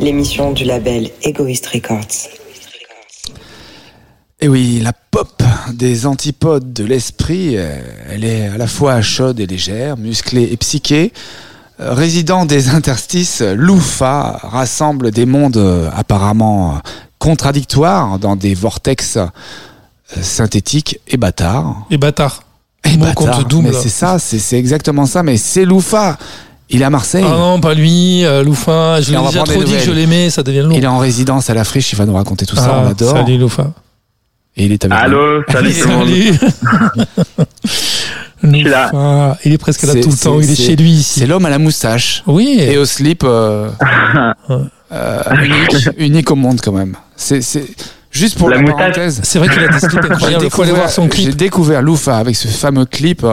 L'émission du label Egoist Records. Et oui, la pop des antipodes de l'esprit, euh, elle est à la fois chaude et légère, musclée et psychée. Euh, Résident des interstices, Loufa rassemble des mondes euh, apparemment contradictoires dans des vortex synthétiques et bâtards. Et bâtard. Et Mot bâtards. contre double. Mais c'est ça, c'est c'est exactement ça. Mais c'est Loufa. Il est à Marseille. Ah non, pas lui, euh, Loufa. Je l'ai déjà trop dit que je l'aimais, ça devient long. Il est en résidence à la friche. Il va nous raconter tout ça. Ah, on adore. Salut Loufa. Et il est avec nous. Allô, salut tout le monde. Là. Loufa. Il est presque là C'est- tout le temps. c'est- Il est c'est- chez lui C'est ici. l'homme à la moustache. Oui. et au slip euh, euh, unique, unique au monde quand même. C'est c'est juste pour La la, parenthèse. C'est vrai qu'il a des slips J'ai incroyables. Il faut aller voir son j'ai découvert Loufa avec ce fameux clip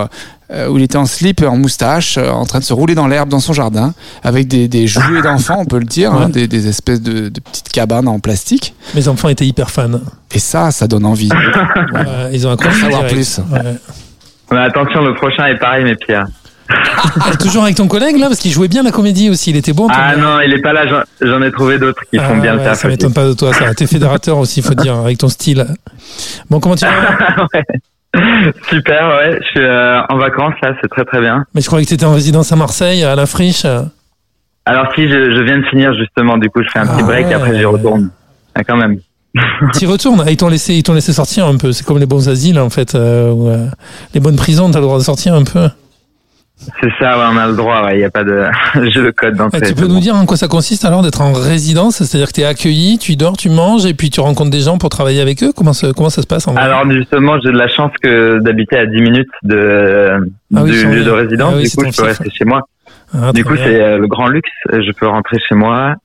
euh, où il était en slip, en moustache, euh, en train de se rouler dans l'herbe dans son jardin, avec des, des jouets d'enfants, on peut le dire, hein, des, des espèces de, de petites cabanes en plastique. Mes enfants étaient hyper fans. Et ça, ça donne envie. Ils ont accroché savoir plus. Ouais. Mais attention, le prochain est pareil, mais pire. Ah, toujours avec ton collègue là, parce qu'il jouait bien la comédie aussi. Il était bon. Ah non, il est pas là. j'en- ai trouvé d'autres qui font Ah bien ouais, le taf. Ça m'étonne pas de toi, ça. T'es fédérateur aussi, faut dire, avec ton style. Bon, comment tu vas Super, ouais. Je suis euh, en vacances là, c'est très très bien. Mais je croyais que t'étais en résidence à Marseille, à la friche. Alors si, je, je viens de finir justement, du coup, je fais un petit Ah break ouais. et après j'y retourne. Ah, quand même. T'y retournes. Ah, Ils t'ont laissé, ils t'ont laissé sortir un peu. C'est comme les bons asiles en fait, euh, euh, les bonnes prisons. T'as le droit de sortir un peu. C'est ça, ouais, on a le droit. Il n'y a pas de, j'ai le code d'entrée. tu peux nous dire en quoi ça consiste alors d'être en résidence? C'est-à-dire que t'es accueilli, tu dors, tu manges et puis tu rencontres des gens pour travailler avec eux? Comment ça, comment ça se passe en vrai? Alors justement, j'ai de la chance que d'habiter à 10 minutes de Ah oui, du lieu de résidence. Ah oui, du coup, je peux rester chez moi. Ah, du coup, c'est euh, le grand luxe. Je peux rentrer chez moi.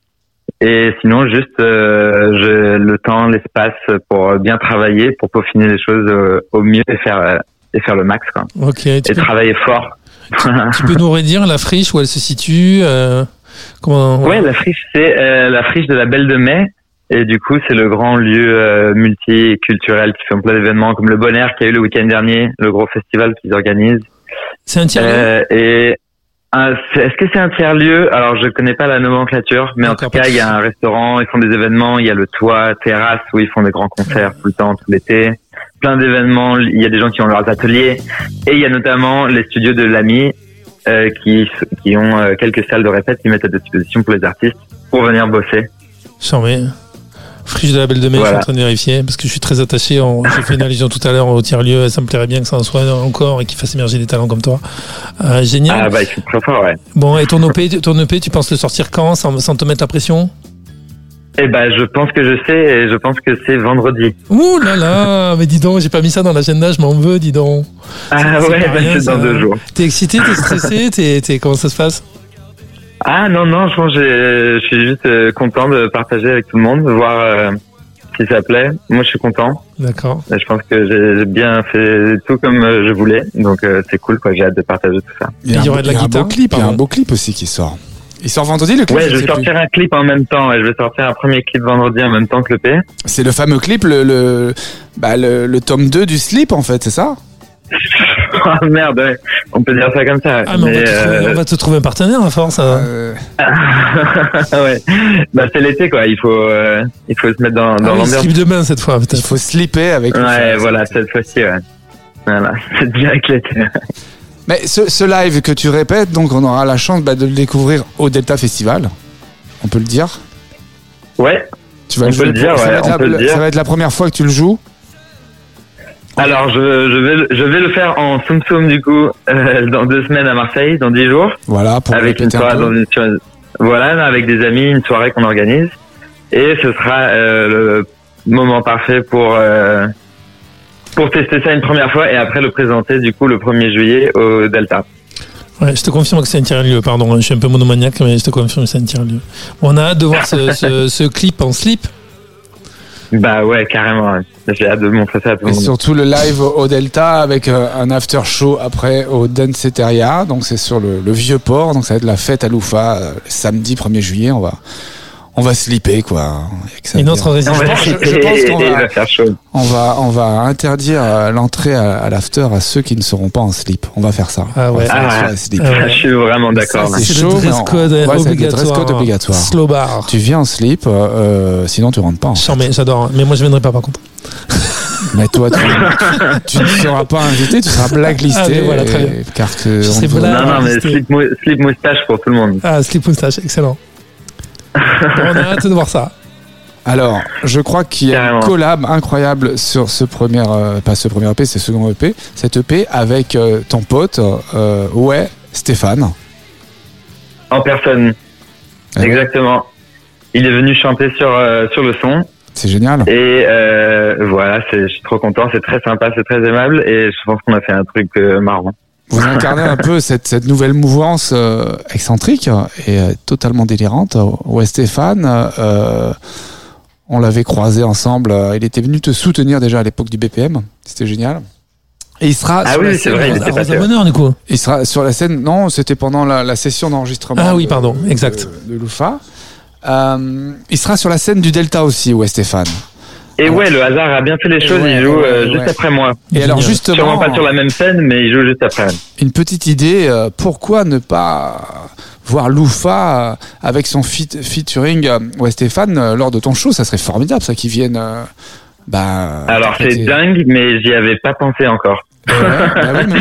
Et sinon, juste euh, je, le temps, l'espace pour bien travailler, pour peaufiner les choses euh, au mieux et faire et faire le max, quoi. Tu Et peux, travailler fort. tu peux nous redire la friche où elle se situe euh, Comment Ouais, la friche, c'est euh, la friche de la Belle de Mai. Et du coup, c'est le grand lieu euh, multiculturel qui fait plein d'événements comme le Bon Air qui a eu le week-end dernier, le gros festival qu'ils organisent. C'est un tiers Euh, et un- est-ce que c'est un tiers lieu Alors, je connais pas la nomenclature, mais en tout cas, il y a un restaurant, ils font des événements, il y a le toit, terrasse où ils font des grands concerts tout le temps, tout l'été. Plein d'événements, il y a des gens qui ont leurs ateliers, et il y a notamment les studios de l'AMI euh, qui qui ont euh, quelques salles de répète qui mettent à disposition pour les artistes pour venir bosser. Charmé. Friche de la Belle de Mai, je suis en train de vérifier parce que je suis très attaché. en- J'ai fait une allusion tout à l'heure au tiers-lieu. Ça me plairait bien que ça en soit encore et qu'il fasse émerger des talents comme toi. Euh, génial. Ah bah, ils sont très forts, ouais. Bon, et ton OP, ton EP, tu penses le sortir quand sans, sans te mettre la pression? Eh ben, je pense que je sais, et je pense que c'est vendredi. Ouh là là Mais dis donc, j'ai pas mis ça dans l'agenda, je m'en veux, dis donc. Ah ouais, bah, rien, c'est dans ça. deux jours. T'es excité, t'es stressé, t'es, t'es- comment ça se passe? Ah non, non, je pense que j'ai- je suis juste euh, content de partager avec tout le monde, de voir euh, si ça plaît. Moi, je suis content. D'accord. Et Je pense que j'ai bien fait tout comme euh, je voulais. Donc, euh, c'est cool, quoi. J'ai hâte de partager tout ça. Il y a, Il y un, aurait de la guitare, beau clip, il y a un beau clip aussi qui sort. Il sort vendredi le clip Ouais, je vais plus. sortir un clip en même temps. Ouais, je vais sortir un premier clip vendredi en même temps que le P. C'est le fameux clip, le, le, bah, le, le tome 2 du slip en fait, c'est ça? Ah merde, ouais. on peut dire ça comme ça. Ah, mais, on, va te trouver, euh, on va te trouver un partenaire à force. hein. Euh, ouais. Bah, c'est l'été, quoi. Il faut, euh, il faut se mettre dans, dans Ah l'ambiance. slip de main cette fois, Il faut slipper avec. Ouais, voilà, cette fois-ci, ouais. Voilà, c'est direct l'été. Mais ce, ce live que tu répètes, donc on aura la chance bah, de le découvrir au Delta Festival. On peut le dire. Ouais. Tu vas On le peut le dire, ça, ouais, va être on la, peut le dire. ça va être la première fois que tu le joues. Alors, je, je vais, le- je vais le faire en Soum Soum, du coup, euh, dans deux semaines à Marseille, dans dix jours. Voilà, pour avec une un soirée dans une, voilà, avec des amis, une soirée qu'on organise. Et ce sera euh, le moment parfait pour, euh, pour tester ça une première fois et après le présenter, du coup, le 1er juillet au Delta. Ouais, je te confirme que c'est un tiers-lieu, pardon. hein, Je suis un peu monomaniaque, mais je te confirme que c'est un tiers-lieu. On a hâte de voir ce, ce, ce clip en slip. Bah ouais, carrément. ouais. J'ai hâte de montrer ça à tout le Et monde. surtout le live au Delta avec euh, un after show après au Danceteria. Donc c'est sur le, le vieux port. Donc ça va être la fête à Loufa euh, samedi 1er juillet. On va, on va slipper quoi. Autre On résistance. va je- pense et qu'on va-. On va, on va interdire euh, l'entrée à, à l'after à ceux qui ne seront pas en slip. On va faire ça. Ah ouais. Ah. slip. Ah ouais. Je suis vraiment d'accord. C'est chaud, le mais dress on- code ouais, obligatoire. dress code obligatoire. Slow bar. Tu viens en slip, euh, euh, sinon tu rentres pas. en fait. Chambé, j'adore. Mais moi, je viendrai pas par contre. Mais toi, tu, tu ne seras pas invité, tu seras blacklisté. Ah, mais voilà, très bien. et- Car que on Non, non, mais slip, mou- slip moustache pour tout le monde. Ah, slip moustache, excellent. On a hâte de voir ça. Alors, je crois qu'il y a Carrément. une collab incroyable sur ce premier, euh, pas ce premier EP, c'est ce second EP, cette EP avec euh, ton pote, euh, ouais, Stéphane. En personne, Ah ouais, exactement. Il est venu chanter sur, euh, sur le son. C'est génial. Et euh, voilà, c'est- je suis trop content, c'est très sympa, c'est très aimable. Et je pense qu'on a fait un truc euh, marrant. Vous incarnez un peu cette, cette nouvelle mouvance euh, excentrique et euh, totalement délirante. Ouais, Stéphane, euh, on l'avait croisé ensemble. euh, Il était venu te soutenir déjà à l'époque du BPM. C'était génial. Et il sera, Ah sur oui, la c'est scène- vrai, il était. Bonheur, du coup. il sera sur la scène. Non, c'était pendant la, la session d'enregistrement. Ah oui, de- pardon, de- exact. De, Loufa. Euh, il sera sur la scène du Delta aussi, ouais, Stéphane. Et ouais, le hasard a bien fait les choses, Ouais, il joue ouais, euh, ouais. juste après moi. Et alors justement, Sûrement pas sur la même scène, mais il joue juste après. une petite idée, euh, pourquoi ne pas voir Loufa euh, avec son feat- featuring euh, ouais, Stéphane euh, lors de ton show? Ça serait formidable, ça, qu'ils viennent. euh, bah, Alors c'est dingue, mais j'y avais pas pensé encore. Ouais, bah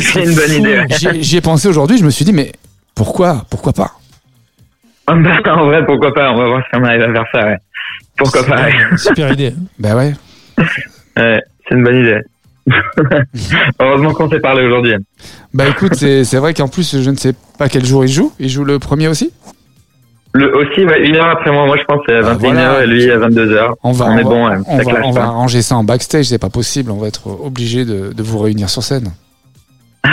fait une bonne idée. J'y ai pensé aujourd'hui, je me suis dit, mais pourquoi? Pourquoi pas? Bah, en vrai, pourquoi pas On va voir si on arrive à faire ça. Ouais. Pourquoi pas ouais. Super idée. Bah ouais. Ouais, C'est une bonne idée. Heureusement qu'on s'est parlé aujourd'hui. Bah écoute, c'est c'est vrai qu'en plus, je ne sais pas quel jour il joue. Il joue le premier aussi? Le aussi, ouais, une heure après moi, moi je pense c'est à Ah, 21h voilà. et lui à 22h. On va, On est va- bon, ouais, on, ça va, clash on va arranger ça en backstage, c'est pas possible. On va être obligé de, de vous réunir sur scène.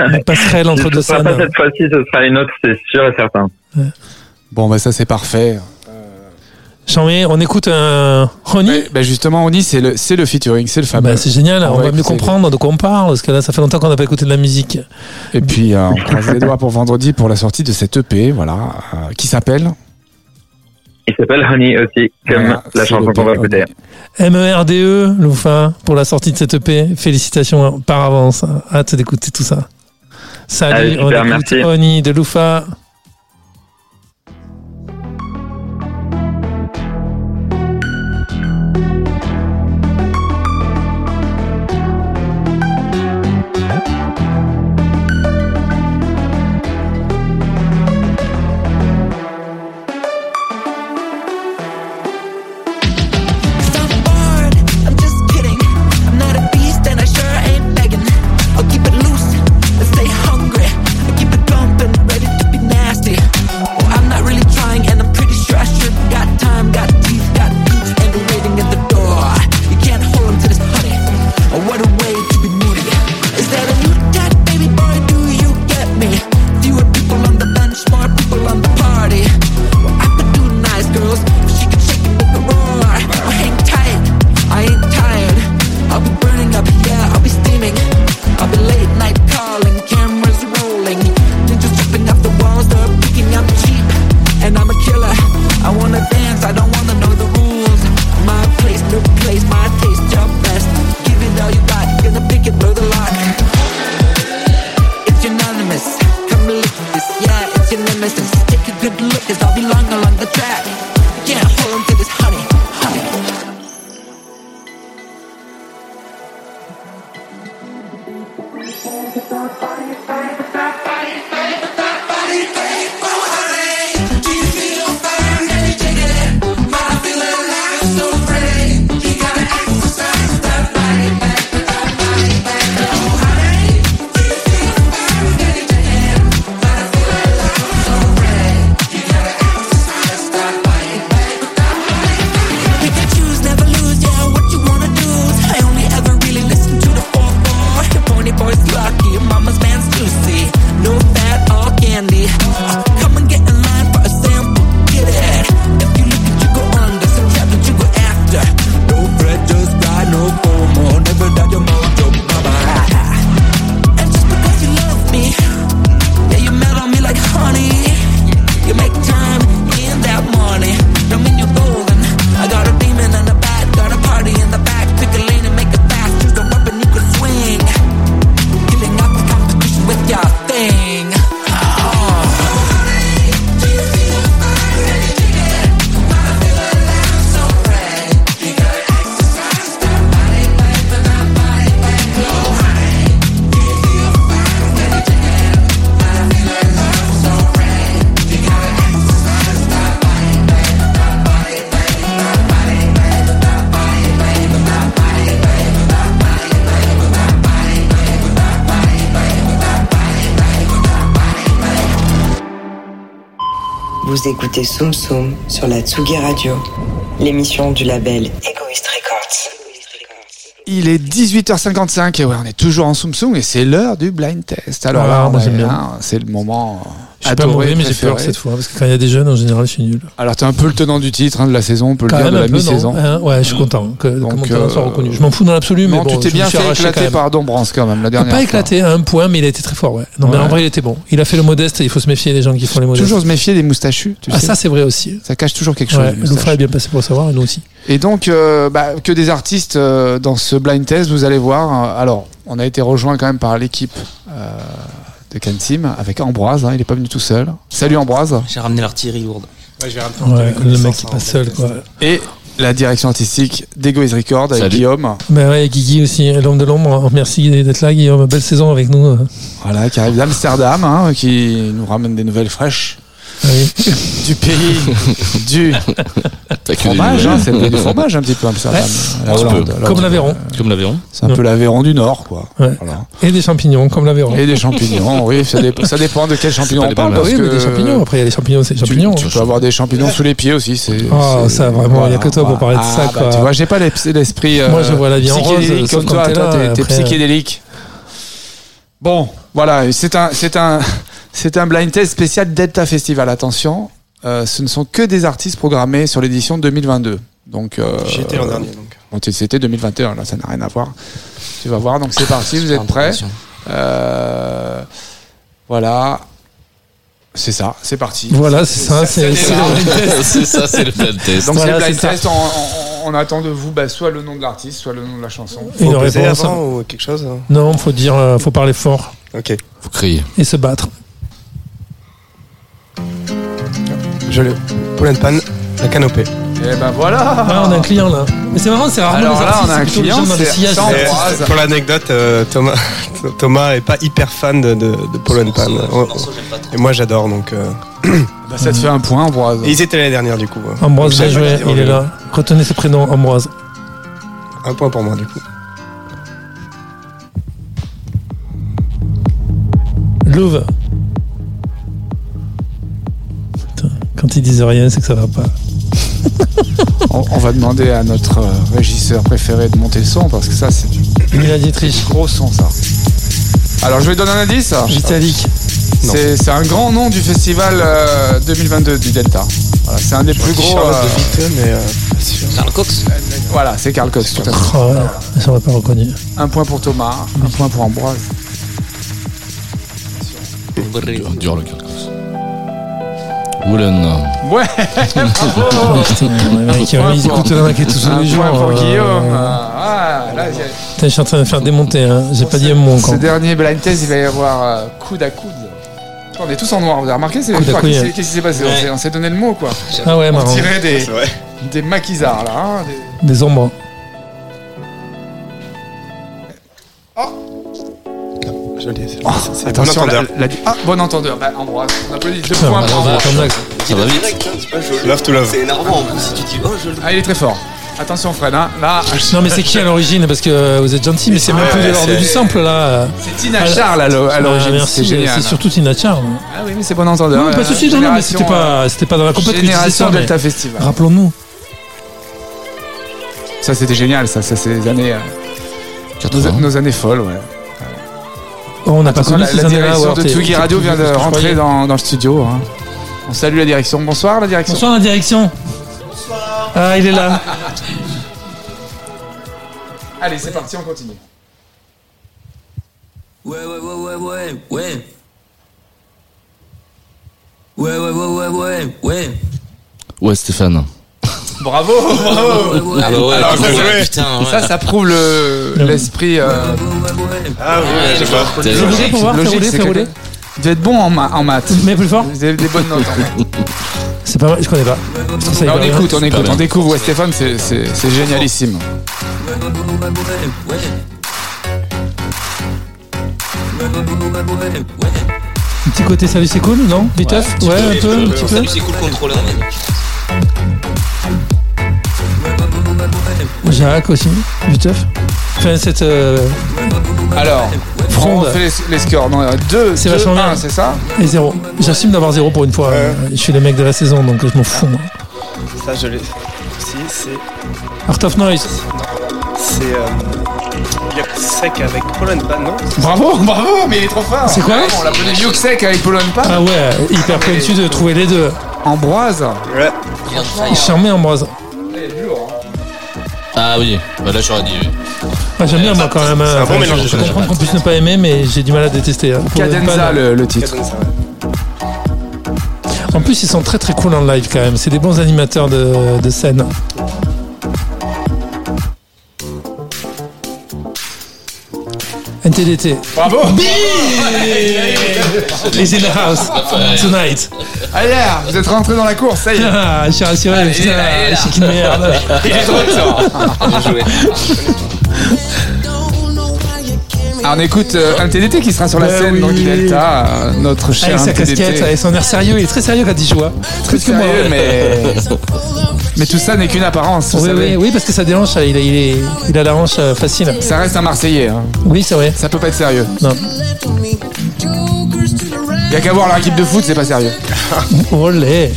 Une passerelle entre ce deux sera scènes. pas cette fois-ci, ce sera une autre, c'est sûr et certain. Bon, bah ça c'est parfait. Chambé, on écoute un Ronnie. Bah, bah, justement, Oni, c'est le, c'est le featuring, c'est le fameux. Bah, c'est génial, On on, va va mieux comprendre de quoi on parle, parce que là, ça fait longtemps qu'on n'a pas écouté de la musique. Et puis, euh, on croise les doigts pour vendredi pour la sortie de cette EP, voilà, euh, qui s'appelle Il s'appelle Honey aussi, comme Voilà, la chanson qu'on va Honey. écouter. MERDE, E, Loufa, pour la sortie de cette EP. Félicitations par avance. Hâte d'écouter tout ça. Salut, Allez, super, on écoute merci. Oni de Loufa. Écoutez Soum Soum sur la Tsugi Radio, l'émission du label Egoist Records. Il est 18h55 et ouais, on est toujours en Soum Soum et c'est l'heure du blind test. Alors Ah, là, on moi, est- j'aime bien. hein, c'est le moment Je suis pas adoré, mauvais, mais j'ai peur cette fois. Parce que quand il y a des jeunes, en général, je suis nul. Alors t'es un peu le tenant du titre hein, de la saison, on peut le dire, de la mi-saison. Hein, Ouais, je suis content que, Donc, mon talent soit euh, reconnu. Je m'en fous dans l'absolu, mais Non, bon, tu t'es bien fait éclater par Dombrance quand même la dernière Pas éclaté à un point, mais il a été très fort, ouais. Non, mais en vrai, il était bon. Il a fait le modeste, il faut se méfier des gens qui font les modestes. Toujours se méfier des moustachus, tu ah, ça, c'est vrai aussi. Ça cache toujours quelque chose. Loufra est bien passé pour savoir, et nous aussi. Et donc, euh, bah, que des artistes euh, dans ce blind test, vous allez voir. Euh, Alors, on a été rejoint quand même par l'équipe euh, de Cansim avec Ambroise. hein, il est pas venu tout seul. Salut Ambroise. J'ai ramené l'artillerie lourde. Ouais, le mec qui passe seul, quoi. Et la direction artistique d'Egoist Record avec Salut. Guillaume. Mais ouais, Guigui aussi, l'homme de l'ombre. Merci d'être là, Guillaume. Belle saison avec nous. Voilà, qui arrive d'Amsterdam, hein, qui nous ramène des nouvelles fraîches oui. du pays du des fromage. hein, c'est du fromage un petit peu Amsterdam. Hollande, Comme l'Aveyron. Comme l'Aveyron. C'est un peu l'Aveyron du Nord, quoi. Ouais. Voilà. Et des champignons, comme l'Aveyron. Et des champignons, oui, ça, dépend- ça dépend de quels champignons on parle. oui, mais des champignons. Après, il y a les champignons, c'est des Tu, champignons. tu peux avoir des champignons sous les pieds aussi. C'est, Ah, c'est- ça, vraiment, il y a que toi pour parler de Ah, ça, bah, quoi. tu vois, j'ai pas l'es- l'esprit. euh, Moi, je vois la vie en rose, comme toi. t'es Toi, après. psychédélique. Bon, voilà, c'est un, c'est un, c'est un blind test spécial Delta Festival. Attention, euh, ce ne sont que des artistes programmés sur l'édition 2022. Donc, euh, J'y étais l'an dernier, donc. bon, c'était 2021. Là, ça n'a rien à voir. Tu vas voir. Donc, c'est parti. Vous êtes prêts Euh, Voilà. C'est ça. C'est parti. Voilà, c'est ça. C'est c'est démarre. le blind test. c'est ça, c'est le blind test. Donc Voilà, c'est le blind test, on, on- on attend de vous bah, soit le nom de l'artiste, soit le nom de la chanson. Une réponse. avant ou quelque chose hein Non, faut dire, euh, faut parler fort Ok, Faut crier. et se battre. Je le. Paul Pan, la canopée. Et ben voilà Ah, on a un client là. Mais c'est marrant, c'est rarement Alors les là, artistes, on a un client, dans sans- Et, Ambroise. pour l'anecdote, euh, Thomas, Thomas est pas hyper fan de, de, Paul Pan. Oh. Et moi j'adore donc. euh, Bah, Ça te fait un point, Ambroise. Et ils étaient l'année dernière du coup. Ambroise, bien joué, il est là. Retenez ce prénom, Ambroise. Un point pour moi du coup. Louve. Quand ils disent rien, c'est que ça va pas. On, on va demander à notre euh, régisseur préféré de monter le son parce que ça, c'est du gros son, ça. Alors, je vais donner un indice. Vitalik. Non. C'est c'est un grand nom du festival euh, 2022 du Delta. Voilà, c'est un des plus gros. Euh, de mais euh. Karl Cox voilà, c'est Carl Cox. tout à fait. Oh, pas reconnu. Un point pour Thomas, un point pour Ambroise. Dur, le. Woolen. Ouais, bravo ils écoutent la maquette tous les jours. pour euh, Guillaume. Ah, là, je suis en train de faire démonter, hein. j'ai pas dit un mot Ce encore. dernier blind test, il va y avoir euh, coude à coude. On est tous en noir, vous avez remarqué c'est Qu'est-ce qui s'est passé On Ouais. s'est- On s'est donné le mot quoi. Ah ouais, On tirait des, des maquisards là. hein, des- Des ombres. C'est- Oh, c'est bon attention, entendeur. la- la- ah, bon entendeur. Bah, Ambroise, on applaudit deux points pour Ambroise. Ça va vite. Love to love. C'est énervant en plus si tu dis oh je le. Ah, il est très fort. Attention Fred, hein. là, Non, mais c'est qui à l'origine? Parce que euh, vous êtes gentil, mais c'est même Ouais, plus de l'ordre du sample là. c'est Tina Charles à l'o- à Ah, l'origine, merci, c'est génial. C'est surtout Tina Charles. Ah oui, mais c'est bon entendeur. Non, pas de soucis, non, mais c'était pas, c'était pas dans la compétition. Génération Delta Festival. Rappelons-nous. Ça c'était génial, ça, ça c'est les années, euh, nos, 80. nos années folles, ouais. Oh, on n'a pas connu la, la direction de Tsugi Radio vient de rentrer dans, dans le studio. hein. On salue la direction. Bonsoir la direction. Bonsoir la direction. Bonsoir. Ah, il est là. Allez, c'est parti, on continue. Ouais, ouais, ouais, ouais, ouais, ouais. Ouais, ouais, ouais, ouais, ouais, ouais. Ouais, Stéphane. Bravo, bravo. Ah bah ouais, Alors, putain, ça, ouais, putain, ouais. Ça, ça prouve le- l'esprit. euh, Ah oui, Ouais, je vois. rouler pour voir, logique, rouler, que- rouler. Vous devez être bon en, ma- en maths. Mais plus fort. Vous avez des bonnes notes en maths. C'est pas mal, je connais pas. Ça Alors, on hyper bien. écoute, on écoute, on découvre. Ouais, Stéphane, c'est- c'est c'est génialissime. Un petit côté salut, c'est cool, non? Viteuf? Ouais, un peu, un petit peu. Salut, c'est cool contrôleur. Jacques aussi, Viteuf. Enfin, cette. euh, Alors, Fronde. On fait les, les scores. Non, 2, C'est 2, vachement 1, bien. c'est ça Et zéro. J'assume d'avoir zéro pour une fois. Euh, Je suis les mecs de la saison, donc je m'en fous. moi. Ça, je l'ai. Si, c'est. Art of Noise. C'est. Euh, Yuck Sec avec Pollen Pan, non Bravo, bravo, mais il est trop fort. C'est quoi On l'appelait Yuxek avec Polon Pan. Ah ouais, hyper pointu de trouver les deux. Ambroise. Ouais. Charmé Ambroise. Ah oui, bah là j'aurais dit oui. Ah, J'aime bien moi quand même. C'est un bon Enfin, mélange, Je, comprends qu'on puisse ne pas aimer, mais j'ai du mal à détester. hein. Cadenza, pas- le, le titre. Cadenza, ouais. En plus, ils sont très très cool en live quand même. C'est des bons animateurs de, de scène. NTDT. Bravo. Is in the house tonight. Allez, vous êtes rentré dans la course, ça y est. Ah, je suis rassuré, Allez, putain, je suis qu'une merde. Il est. Bien joué. Ah, on écoute euh, un TDT qui sera sur la Ben scène oui. dans du Delta, euh, notre cher Avec sa TDT. casquette, avec son air sérieux, il est très sérieux quand il joue. hein. Très Plus que moi. sérieux, mais... mais tout ça n'est qu'une apparence, vous Oui, savez. oui, oui, parce que ça déhanche, il a, il est- il a la hanche euh, facile. Ça reste un Marseillais, hein. Oui, c'est vrai. ça peut pas être sérieux. Non. Il y a qu'à voir leur équipe de foot, c'est pas sérieux. Olé.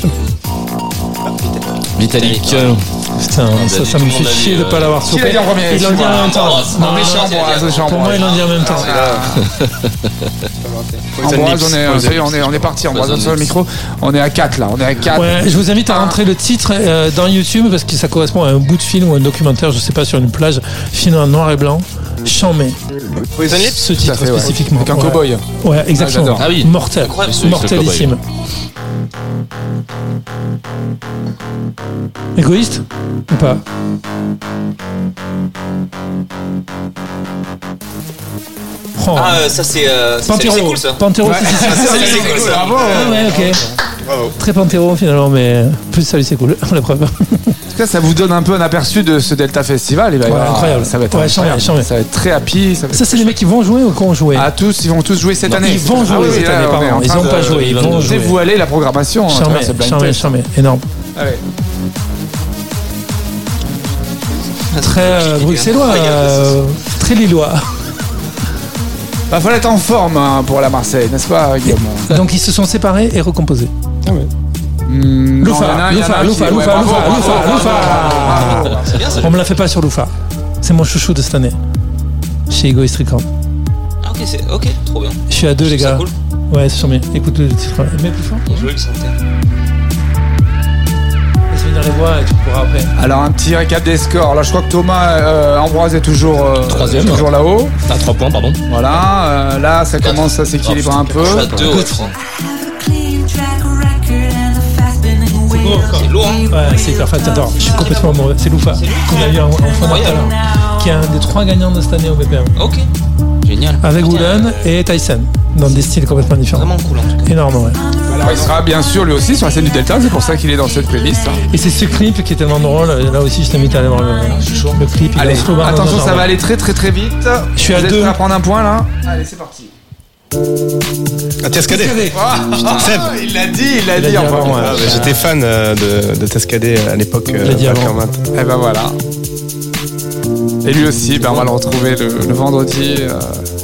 Vitalik. euh, Putain, ça, ça tout me fait chier de euh, pas l'avoir Qui dit en premier Ils l'ont dit en même temps. Non, Ambroise. Ambroise, Pour moi, ils l'ont dit en même temps. Poison Ambroise, on est, y est, on est, on est parti. Ambroise, le micro. On est à 4 là. On est à 4. Ouais, je vous invite à rentrer le titre euh, dans YouTube parce que ça correspond à un bout de film ou un documentaire, je sais pas, sur une plage, film en noir et blanc. Lips Ce titre fait, ouais. spécifiquement. Avec un ouais. cowboy. Ouais, exactement. Ah oui. Mortel. Mortelissime. Égoïste Ou pas Oh. Ah, euh, ça c'est euh, ça, cool ça. Ouais. Ça, si, c'est cool, si. bravo. Ouais, ouais, ok. Bravo. Très Panthéro finalement, mais plus salut, c'est cool. La preuve. En tout cas, ça vous donne un peu un aperçu de ce Delta Festival. Il va y Ouais, avoir- incroyable. Ça va être Ouais, incroyable. chambé, chambé. Ça va être très happy. Ça va être- Ça, c'est les mecs qui vont jouer ou qui ont joué Ah, tous, ils vont tous jouer cette Non, année. ils vont jouer Ah oui, cette là, année, pardon. Ils n'ont pas joué, ils vont jouer. Dévoiler la programmation. Charmé, ce blind charmé, énorme. Allez. Très euh, bruxellois, euh, très lillois. Bah, faut être en forme hein, pour la Marseille, n'est-ce pas, Guillaume Donc ils se sont séparés et recomposés. Hmm, non, Loufa, il y en a un- il y en a Loufa, Loufa, ouais, Loufa, Loufa, Loufa, Loufa. On me l'a fait pas sur Loufa. C'est mon chouchou de cette année. Chez Egoist Record. Ok, c'est ok, trop bien. Je suis à deux, les C'est gars. cool. Ouais, c'est charmé. Écoute le titre. Mets plus fort. Sanitaire. Laisse venir les voix et tu pourras après. Alors, un petit récap des scores. Là, je crois que Thomas euh, Ambroise est toujours, euh, Troisième. toujours là-haut. Ah, 3 points, pardon. Voilà. euh, là, ça commence à s'équilibrer un peu. Je suis à 2 au franc. C'est lourd, hein. Ouais, c'est hyper fat. Attends, je suis complètement amoureux. C'est Loufa. Qu'on a eu en, en fin Qui est un des trois gagnants de cette année au BPM. Ok. Génial. Avec Woolen et Tyson. Dans des styles complètement différents. Vraiment cool en tout cas. Énorme, ouais. Alors, il sera bien sûr lui aussi sur la scène du Delta. C'est pour ça qu'il est dans cette playlist. hein. Et c'est ce clip qui est tellement drôle. Là aussi, je t'invite à aller voir le, le clip. Il est Allez, slow dans attention, un ça va aller très très très vite. Je suis à deux. prêts à prendre un point là? Allez, c'est parti. Ah, Tescadé. Seb. il l'a dit, il l'a dit dit enfin. avant, ouais. Ah, bah, J'étais fan euh, de, de Tescadé à l'époque. euh, l'ai dit back avant. en maths. Eh ben voilà. Et lui aussi, ben on va le retrouver le, le vendredi euh,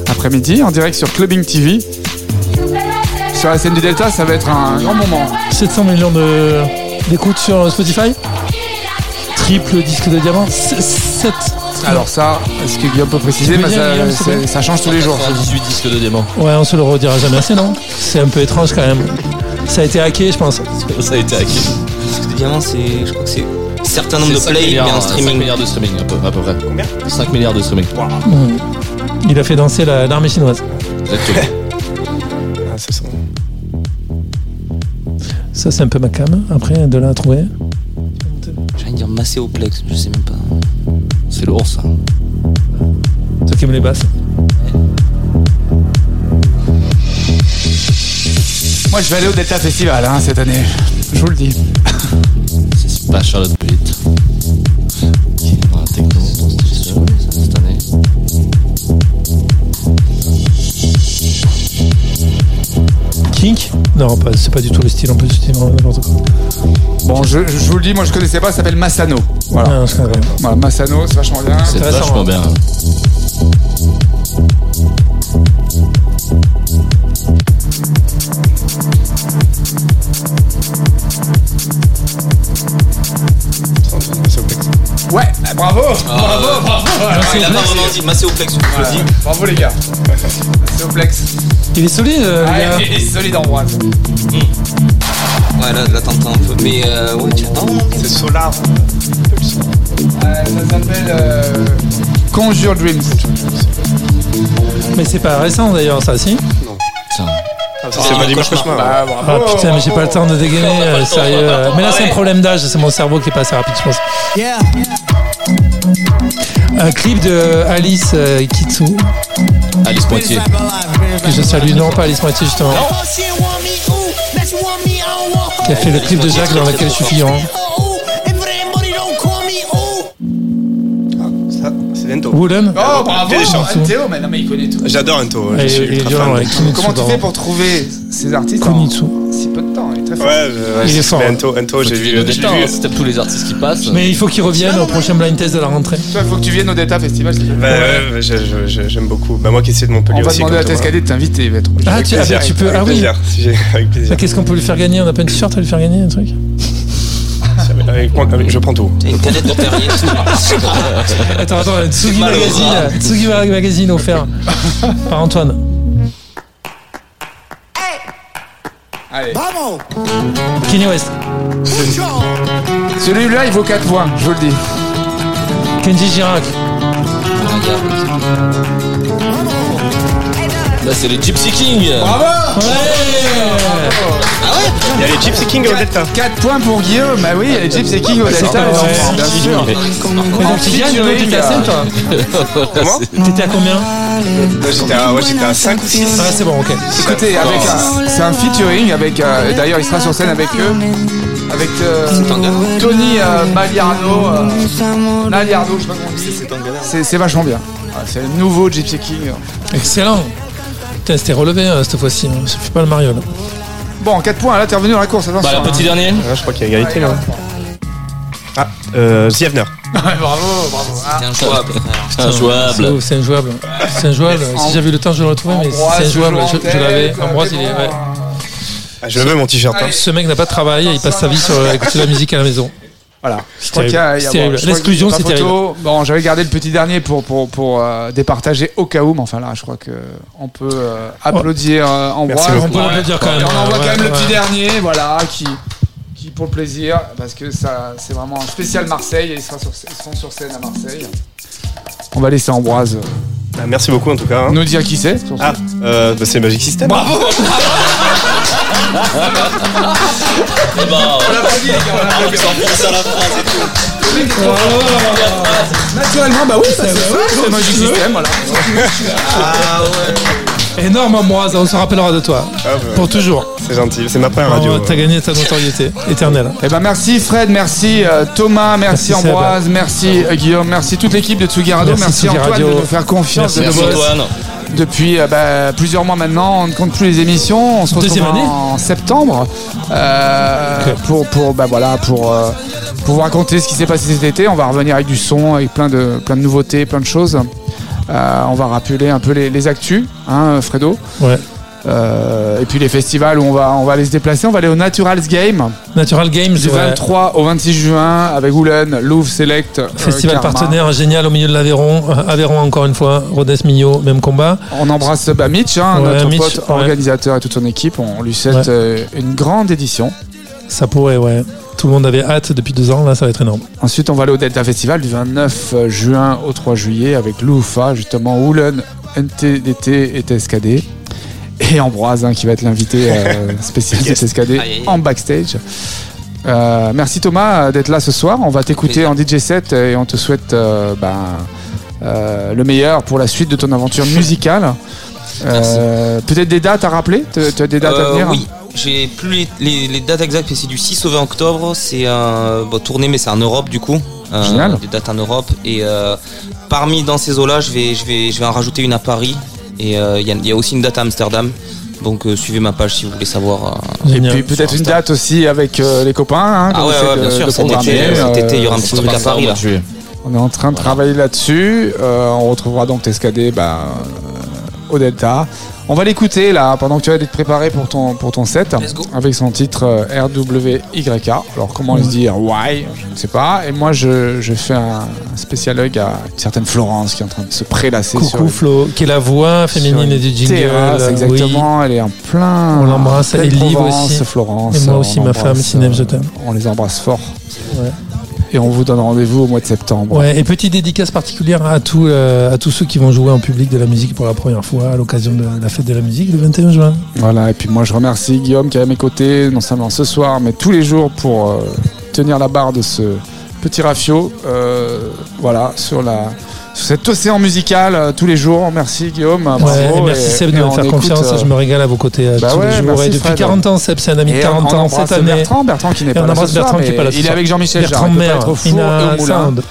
après-midi en direct sur Clubbing TV. Sur la scène du Delta, ça va être un grand moment. 700 millions de- d'écoutes sur Spotify. Triple disque de diamant. 7. Alors ça, est-ce que Guillaume peut préciser dire, ça, Guillaume, ça change tous les jours. 18 disques de diamant. Ouais, on se le redira jamais assez, non? C'est un peu étrange quand même. Ça a été hacké, je pense. Ça a été hacké. Disque de diamant, c'est. Je crois que c'est. Certain nombre de 5 plays, il y a milliards, un 5 streaming. milliards de streaming, à peu, à peu près. Combien 5 milliards de streaming. Il a fait danser la- l'armée chinoise. Exactement. Ah, c'est ça. Ça, c'est un peu ma cam. Après, de là à trouver. J'allais dire Macéoplex, je sais même pas. C'est lourd ça. Toi qui aimes les basses. Moi, je vais aller au Delta Festival hein, cette année. Je vous le dis. C'est pas Charlotte Non, pas, c'est pas du tout le style en plus. Bon, je, vous le dis, moi je connaissais pas, ça s'appelle Massano. Voilà. Massano, c'est vachement bien. C'est vachement hein. bien. Ouais, bravo, bravo, bravo. Ah, il a pas vraiment dit Massé au Plex. Bravo les gars. Massé au Plex. Il est solide, euh, le gars. il est solide Ambroise. Ouais, là, là t'entends un peu. Mais euh, ouais, tu attends. C'est Solar. Ça s'appelle euh, Conjure Dreams. Mais c'est pas récent d'ailleurs, ça, si Ah, ça, c'est pas dimanche cauchemar. Bah, Ah putain, mais j'ai pas le temps de dégainer, euh, sérieux. euh. Mais là, c'est un problème d'âge, c'est mon cerveau qui est pas assez rapide, je pense. Un clip de Alice euh, Kitsu, Alice Poitiers. Que je salue, non pas Alice Moitié justement, qui a fait le clip de Jacques dans lequel je suis c'est Ento. Woolen Oh, bravo. Théo, mais non, mais il connaît tout. J'adore Ento. Ouais, Comment tu fais pour trouver ces artistes Kunitsu. Ouais, Il ouais. Ento, Ento, j'ai vu le vu- hein, c'était tous les artistes qui passent. Mais il faut qu'il revienne au prochain blind test de la rentrée. Toi, il faut que tu viennes au Delta Festival. Bah, je- j'aime beaucoup. Bah, moi qui suis de Montpellier On va demander à. TSKD de t'inviter. il va être obligé. Ah, tu, ah, plaisir, bah, tu peux. avec Ah oui. plaisir, si j'ai- Avec plaisir. Qu'est-ce qu'on peut lui faire gagner On n'a pas une t-shirt à lui faire gagner, un truc Avec Je prends tout. T'as une canette de Perrier. Attends, attends, un Tsugi Magazine, Tsugi Magazine offert par Antoine. Allez. Kanye West, Celui-là, il vaut 4 points, je vous le dis. Kenji Girac, Là, c'est les Gypsy King. Bravo Il y a les Gypsy King au Delta. 4 points pour Guillaume. Bah oui, il y a les Gypsy King au Delta. enfants, bien sûr. Mais donc tu gagnes le du KSM toi Comment? T'étais à combien? Moi, J'étais à, ouais, j'étais à 5 ou 6. Ah c'est bon, ok. Écoutez, avec un- c'est un featuring avec. euh, D'ailleurs, il sera sur scène avec eux. Avec euh, Tony euh, Magliardo. euh, je sais pas comment on dit. C'est c'est vachement bien. Ah, C'est le nouveau Gypsy King. Excellent. Putain, c'était relevé euh, cette fois-ci, hein. je fais pas le Mario là. Bon, 4 points, là, t'es revenu dans la course, attention. Bah, le petit hein. dernier. Ah, je crois qu'il y a égalité là. Ah, euh, Zievner. Ouais, bravo, bravo. Ah, C'est injouable. C'est injouable. C'est- C'est injouable. C'est injouable. Si j'avais eu le temps, je le retrouvais, mais c'est injouable. Je, je l'avais. Ambroise, il est. Ah, je veux mon t-shirt. hein. Ce mec n'a pas de travail, il passe sa vie sur euh, écouter la musique à la maison. Voilà. Je C'est crois qu'il y a- terrible. L'exclusion, c'est photo. Bon, j'avais gardé le petit dernier pour pour pour euh, départager au cas où, mais enfin là, je crois que on peut euh, applaudir euh, Ambroise. On peut l'applaudir quand même. on envoie quand même le petit dernier, voilà, qui qui pour le plaisir, parce que ça c'est vraiment un spécial Marseille et ils, sera sur, ils seront sur scène à Marseille. On va laisser Ambroise euh, Ah, merci beaucoup en tout cas. hein. nous dire qui c'est. Ah, euh, bah, c'est Magic System. Bravo Eh ben, On l'a pas dit les gars, on l'a pas dit. à la phrase et tout. Naturellement, bah oui, ça, c'est ça, c'est Magic System, voilà. Énorme Ambroise, on se rappellera de toi. Ah, bah, Pour toujours. c'est gentil, c'est ma première radio. Oh, T'as gagné ta notoriété éternelle. Eh ben merci Fred, merci euh, Thomas, merci, Merci, Seb. Ambroise, merci euh, Guillaume, merci toute l'équipe de Tsugi Radio, Merci, merci, Antoine Radio. de nous faire confiance Merci, de. Antoine. depuis euh, bah, plusieurs mois maintenant. On ne compte plus les émissions. On se retrouve Deuxième année en septembre euh, pour pour bah voilà pour euh, pour vous raconter ce qui s'est passé cet été. On va revenir avec du son, avec plein de plein de nouveautés, plein de choses. Euh, on va rappeler un peu les, les actus, hein, Fredo. Ouais. Euh, et puis les festivals où on va on va aller se déplacer. On va aller au Naturals Game Natural Games, du ouais. 23 au 26 juin avec Oulen, Louvre Select, Festival partenaire génial au milieu de l'Aveyron. Euh, Aveyron encore une fois. Rodez Mignot, même combat. On embrasse bah, Mitch, hein, Ouais, notre Mitch, pote ouais. organisateur et toute son équipe. On lui souhaite euh, une grande édition. Ça pourrait, ouais. Tout le monde avait hâte depuis deux ans, là ça va être énorme. Ensuite, on va aller au Delta Festival du 29 juin au 3 juillet avec Loufa, justement, Oulen, NTDT et TSKD. Et Ambroise, hein, qui va être l'invité euh, spécial de. TSKD en backstage. Euh, merci Thomas euh, d'être là ce soir. On va t'écouter en DJ set et on te souhaite euh, ben, euh, le meilleur pour la suite de ton aventure musicale. Euh, Peut-être des dates à rappeler? Tu as des dates à Euh, venir? Oui, j'ai plus les, les- les dates exactes, mais c'est du 6 au 20 octobre. C'est un bon, tournée, mais c'est en Europe du coup. Euh, Génial. Des dates en Europe. Et euh, parmi dans ces eaux-là, je vais, je, vais, je vais en rajouter une à Paris. Et euh, il y, a- il y a aussi une date à Amsterdam. Donc euh, suivez ma page si vous voulez savoir. euh, Et puis peut-être une date aussi avec euh, les copains. Hein, Ah ouais, bien sûr, cet été, cet été, il y aura un petit truc à Paris là. On est en train de travailler là-dessus. Euh, on retrouvera donc TSKD bah, euh, au Delta. On va l'écouter là pendant que tu vas être préparé pour ton, pour ton set Let's go. avec son titre euh, RWYK. Alors comment il se dit Why Je ne sais pas. Et moi je, je fais un spécial hug à une certaine Florence qui est en train de se prélasser sur Coucou une- Flo, qui est la voix sur féminine du jingle. terrasse, oui. exactement. Elle est en plein. On l'embrasse. Et Liv Provence, aussi. Florence. Et moi on aussi, ma femme, Sineb, je t'aime. On les embrasse fort. Ouais. Et on vous donne rendez-vous au mois de septembre. Ouais, et petite dédicace particulière à, tous euh, à tous ceux qui vont jouer en public de la musique pour la première fois à l'occasion de la fête de la musique le 21 juin. Voilà, et puis moi je remercie Guillaume qui est à mes côtés, non seulement ce soir, mais tous les jours pour euh, tenir la barre de ce petit rafio. euh, voilà, sur, la, sur cet océan musical euh, tous les jours. Merci Guillaume. bravo, Ouais, et merci et- Seb de et me on faire écoute, confiance. euh, Je me régale à vos côtés euh, bah tous ouais, les jours. merci, Et depuis Fred. 40 ans, Seb, c'est un ami de et 40 on ans embrasse cette année. Bertrand, Bertrand qui n'est Et pas on là ce embrasse soir, Bertrand qui mais pas là ce il est soir. avec Jean-Michel Bertrand Jarre, il peut pas Mère, être au four Ina et au moulin. Sound.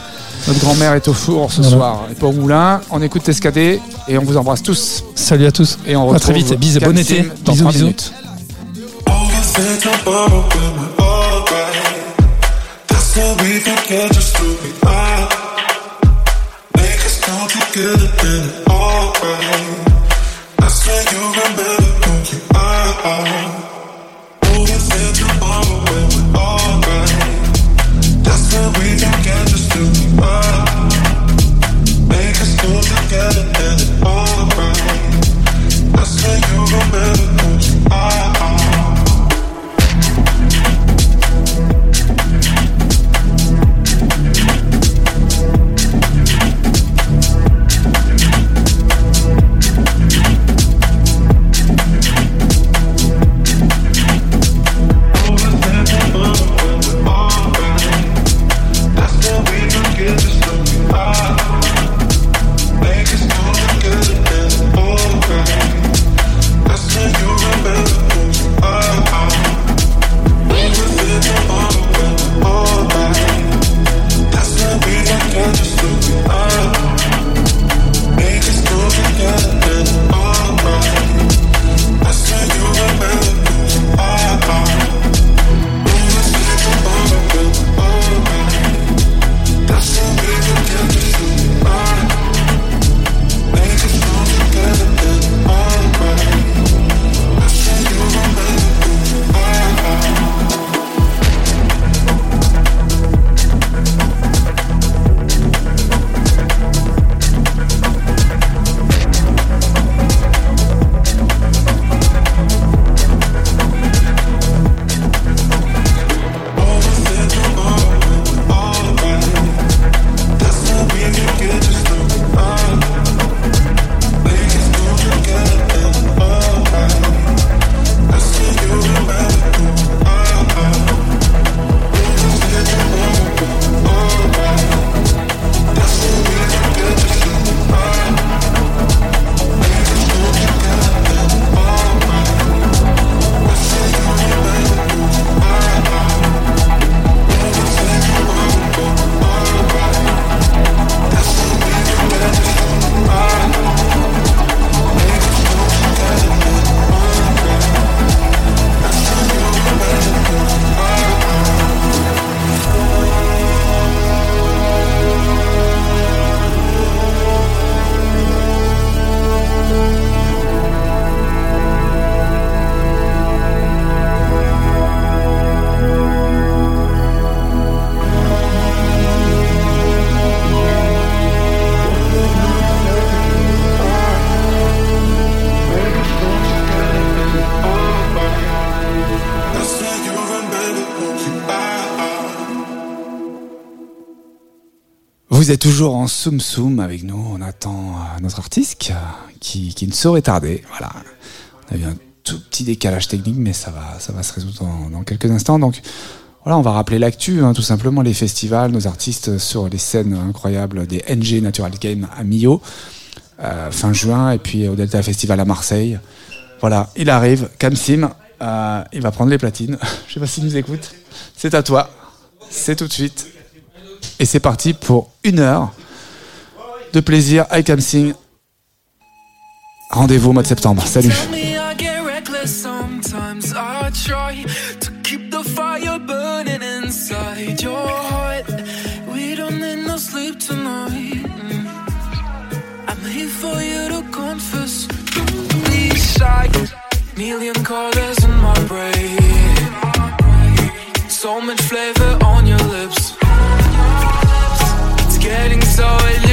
Notre grand-mère est au four ce Voilà. soir, et pas au moulin. On écoute Tescadé et on vous embrasse tous. Salut à tous. Et on À retrouve très vite. Bisous. Bon été. dans Bisous, trois bisous. minutes. Overthink about it when we're alright. That's how we can get just through it out. could uh, do Vous êtes toujours en soum soum avec nous. On attend euh, notre artiste qui, qui, ne saurait tarder. Voilà. On a eu un tout petit décalage technique, mais ça va, ça va se résoudre dans, dans quelques instants. Donc voilà, on va rappeler l'actu, hein, tout simplement les festivals, nos artistes sur les scènes incroyables des NG Natural Game à Millau, euh, fin juin, et puis au Delta Festival à Marseille. Voilà, il arrive, Kamsim, euh, il va prendre les platines. Je sais pas s'il nous écoute. C'est à toi. C'est tout de suite. Et c'est parti pour une heure de plaisir avec Kamsim. Rendez-vous au mois de septembre. Salut. I. I. Million colors in my brain. So much flavor on your lips. getting so late.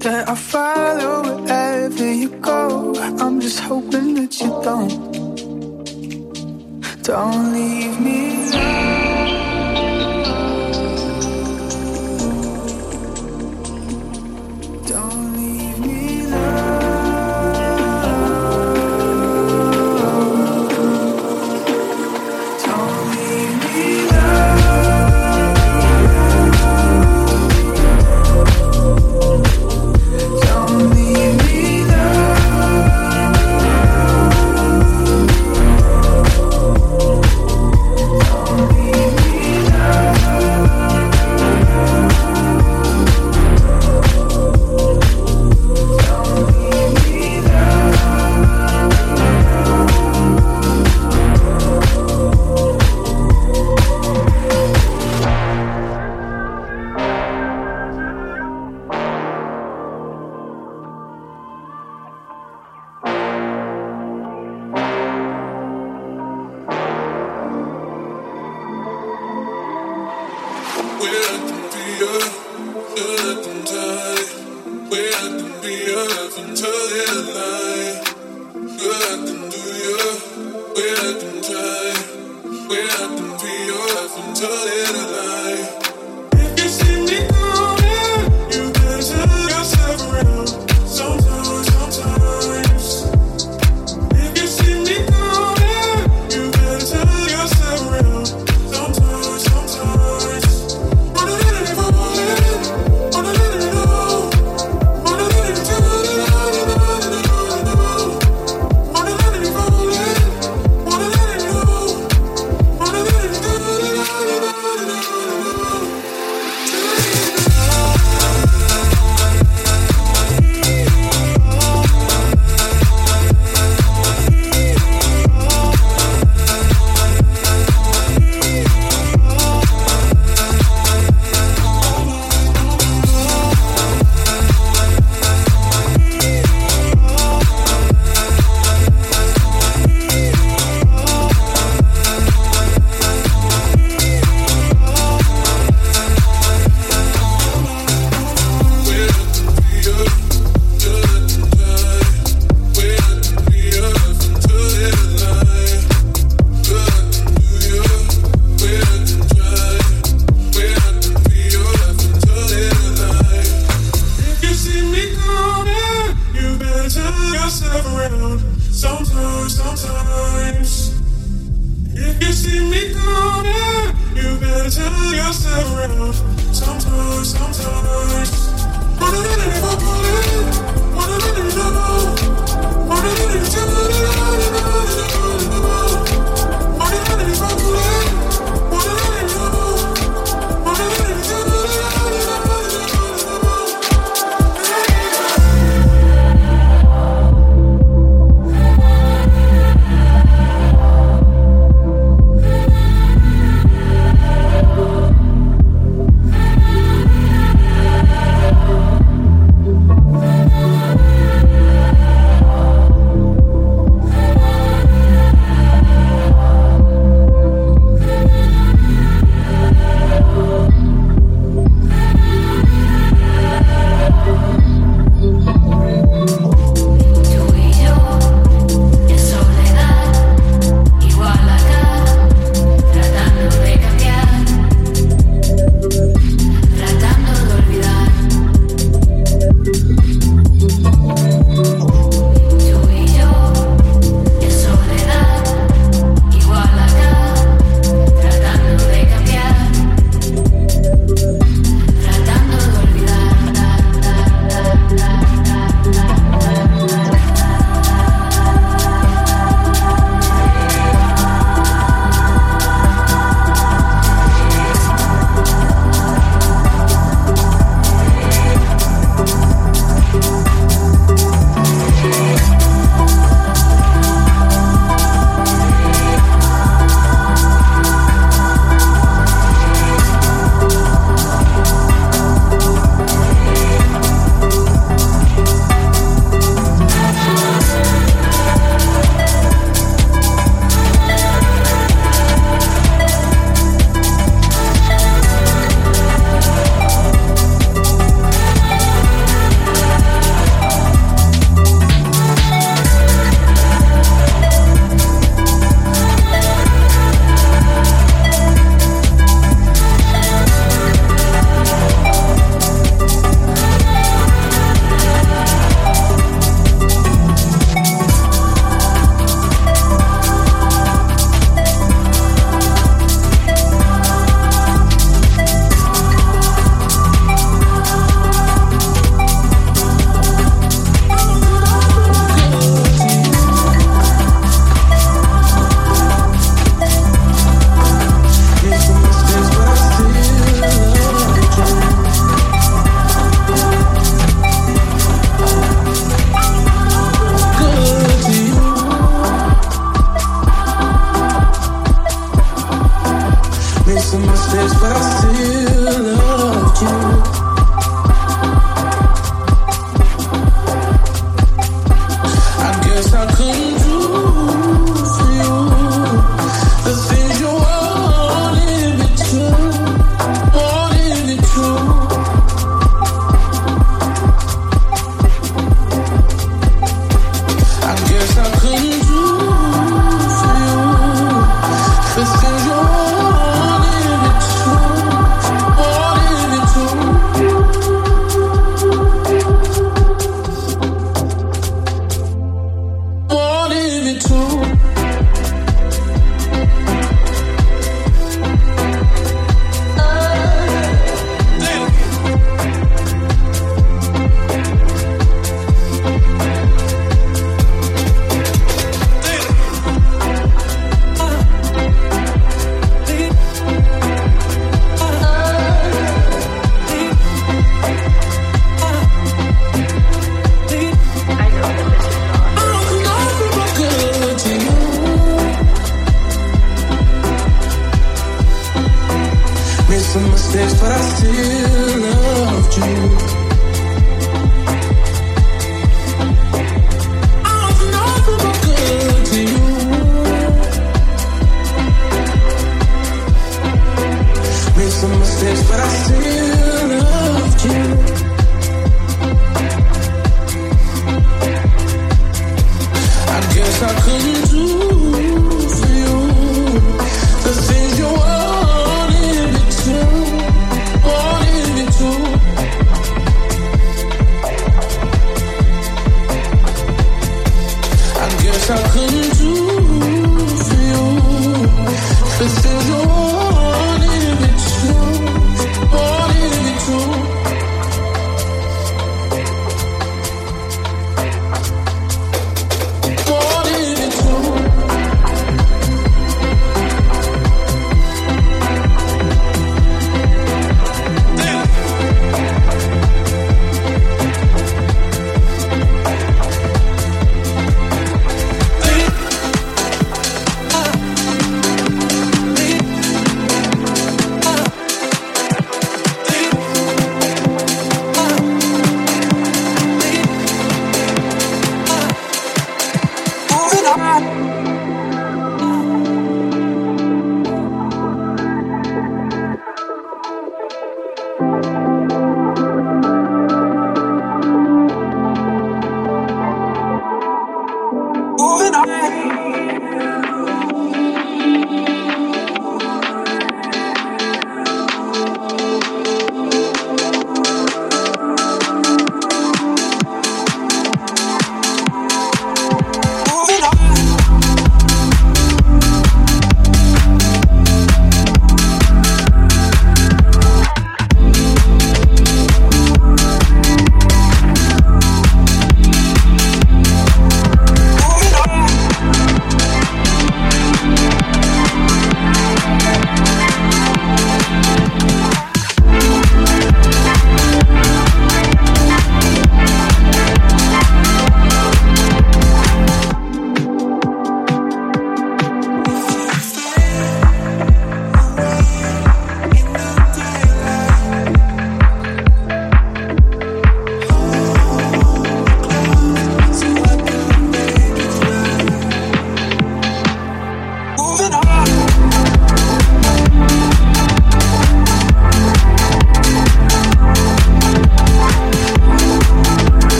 that I follow wherever you go. I'm just hoping that you don't, don't leave me.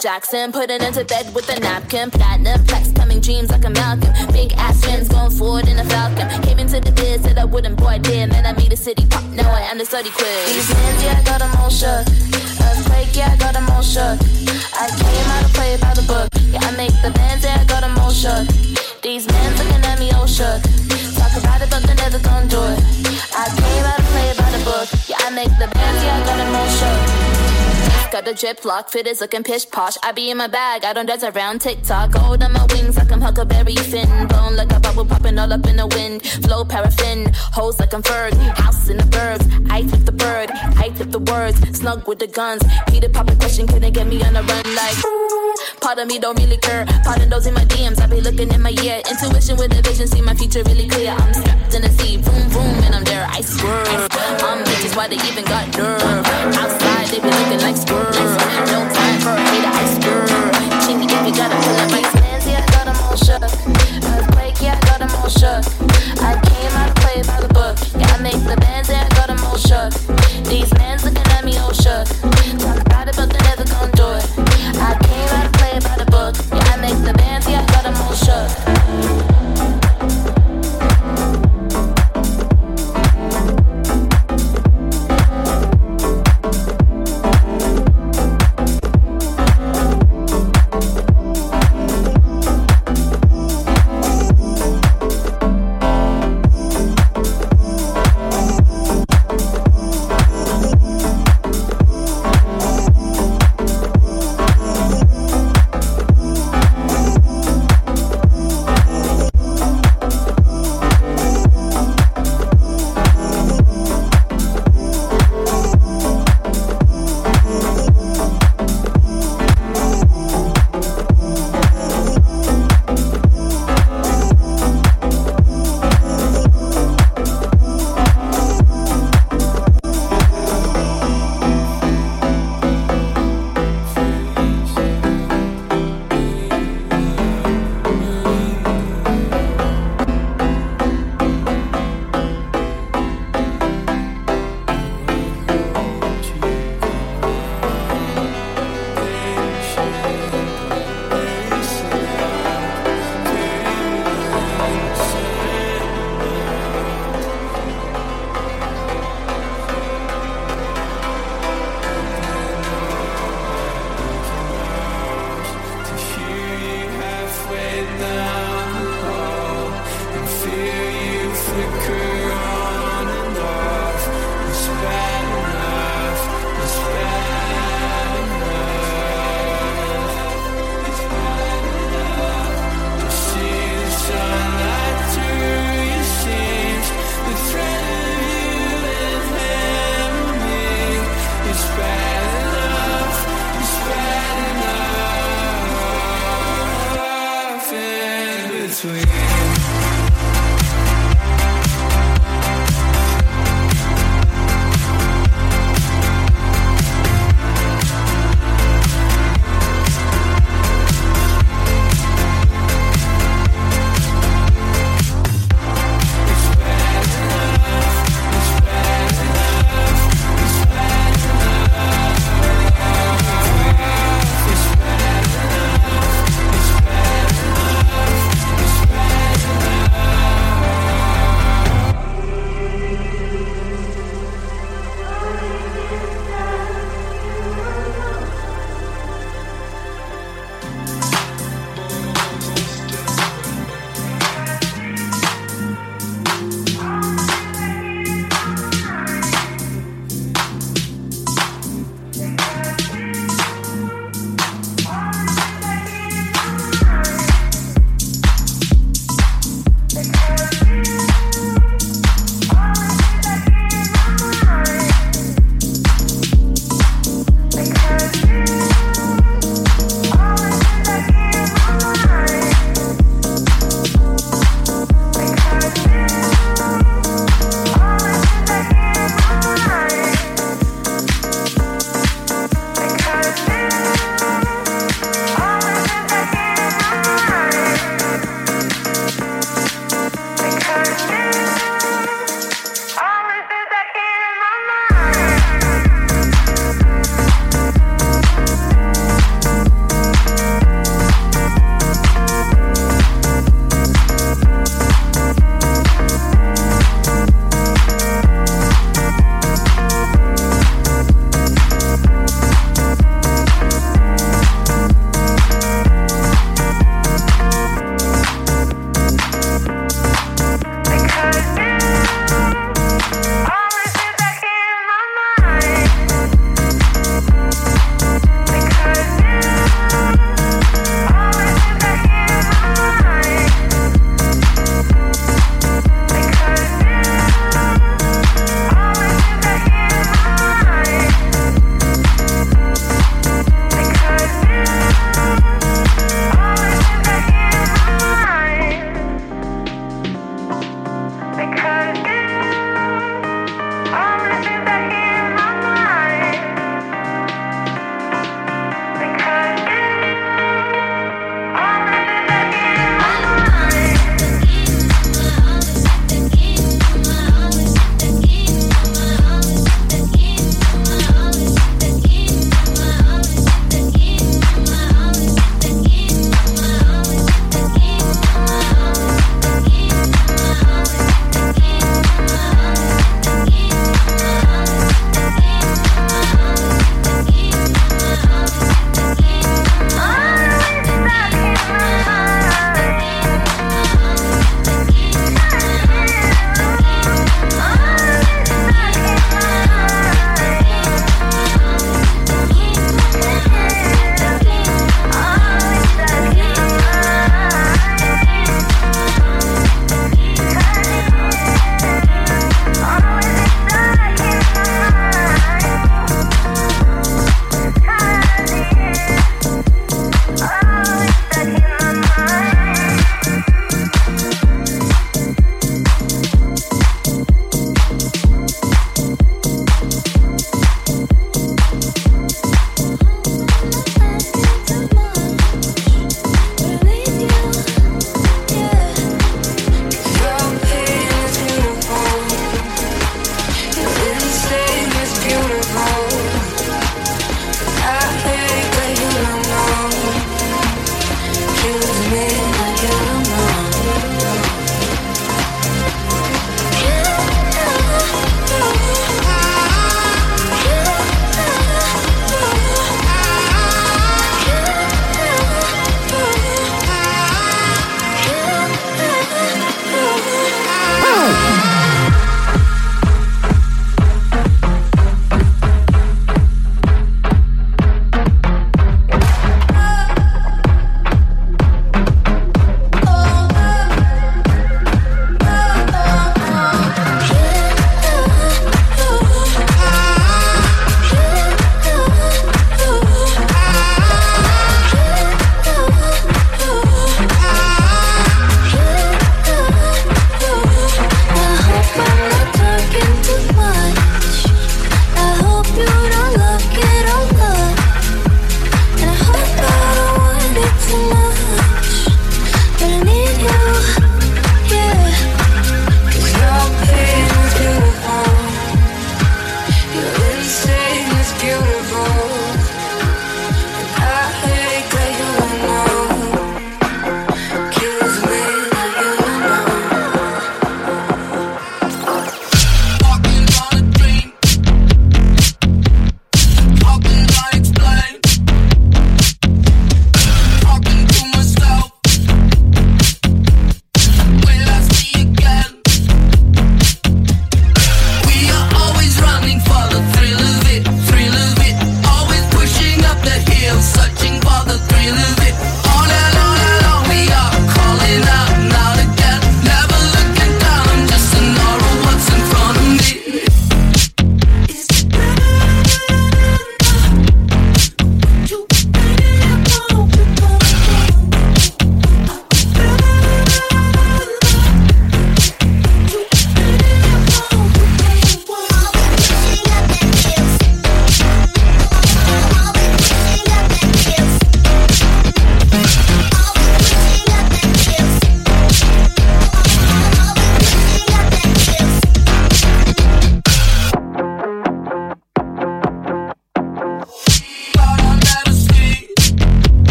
Jackson. Put it into bed with a napkin. Platinum flex, coming dreams like a Malcolm. Big ass rims going forward in a Falcon. Came into the biz, said I wouldn't, boy, did. Man, I made a city pop. Now I am the study quiz. These mans, drip lock, fit is looking pish posh. I be in my bag, I don't dance around TikTok. Gold on my wings like I'm Huckleberry Finn. Blown like a bubble popping all up in the wind. Flow paraffin, hoes like I'm Ferg. House in the birds, I flip the bird. I flip the words, snug with the guns. Peter pop a question, couldn't get me on the run like. Part of me don't really care. Part of those in my DMs, I be looking in my ear. Intuition with a vision, see my future really clear. I'm strapped in the seat, boom boom, and I'm there. I swerve. I'm bitches, why they even got nerve? Outside, they be looking like swerve. No time for a hater, I swerve. Chingy, if you gotta pull up my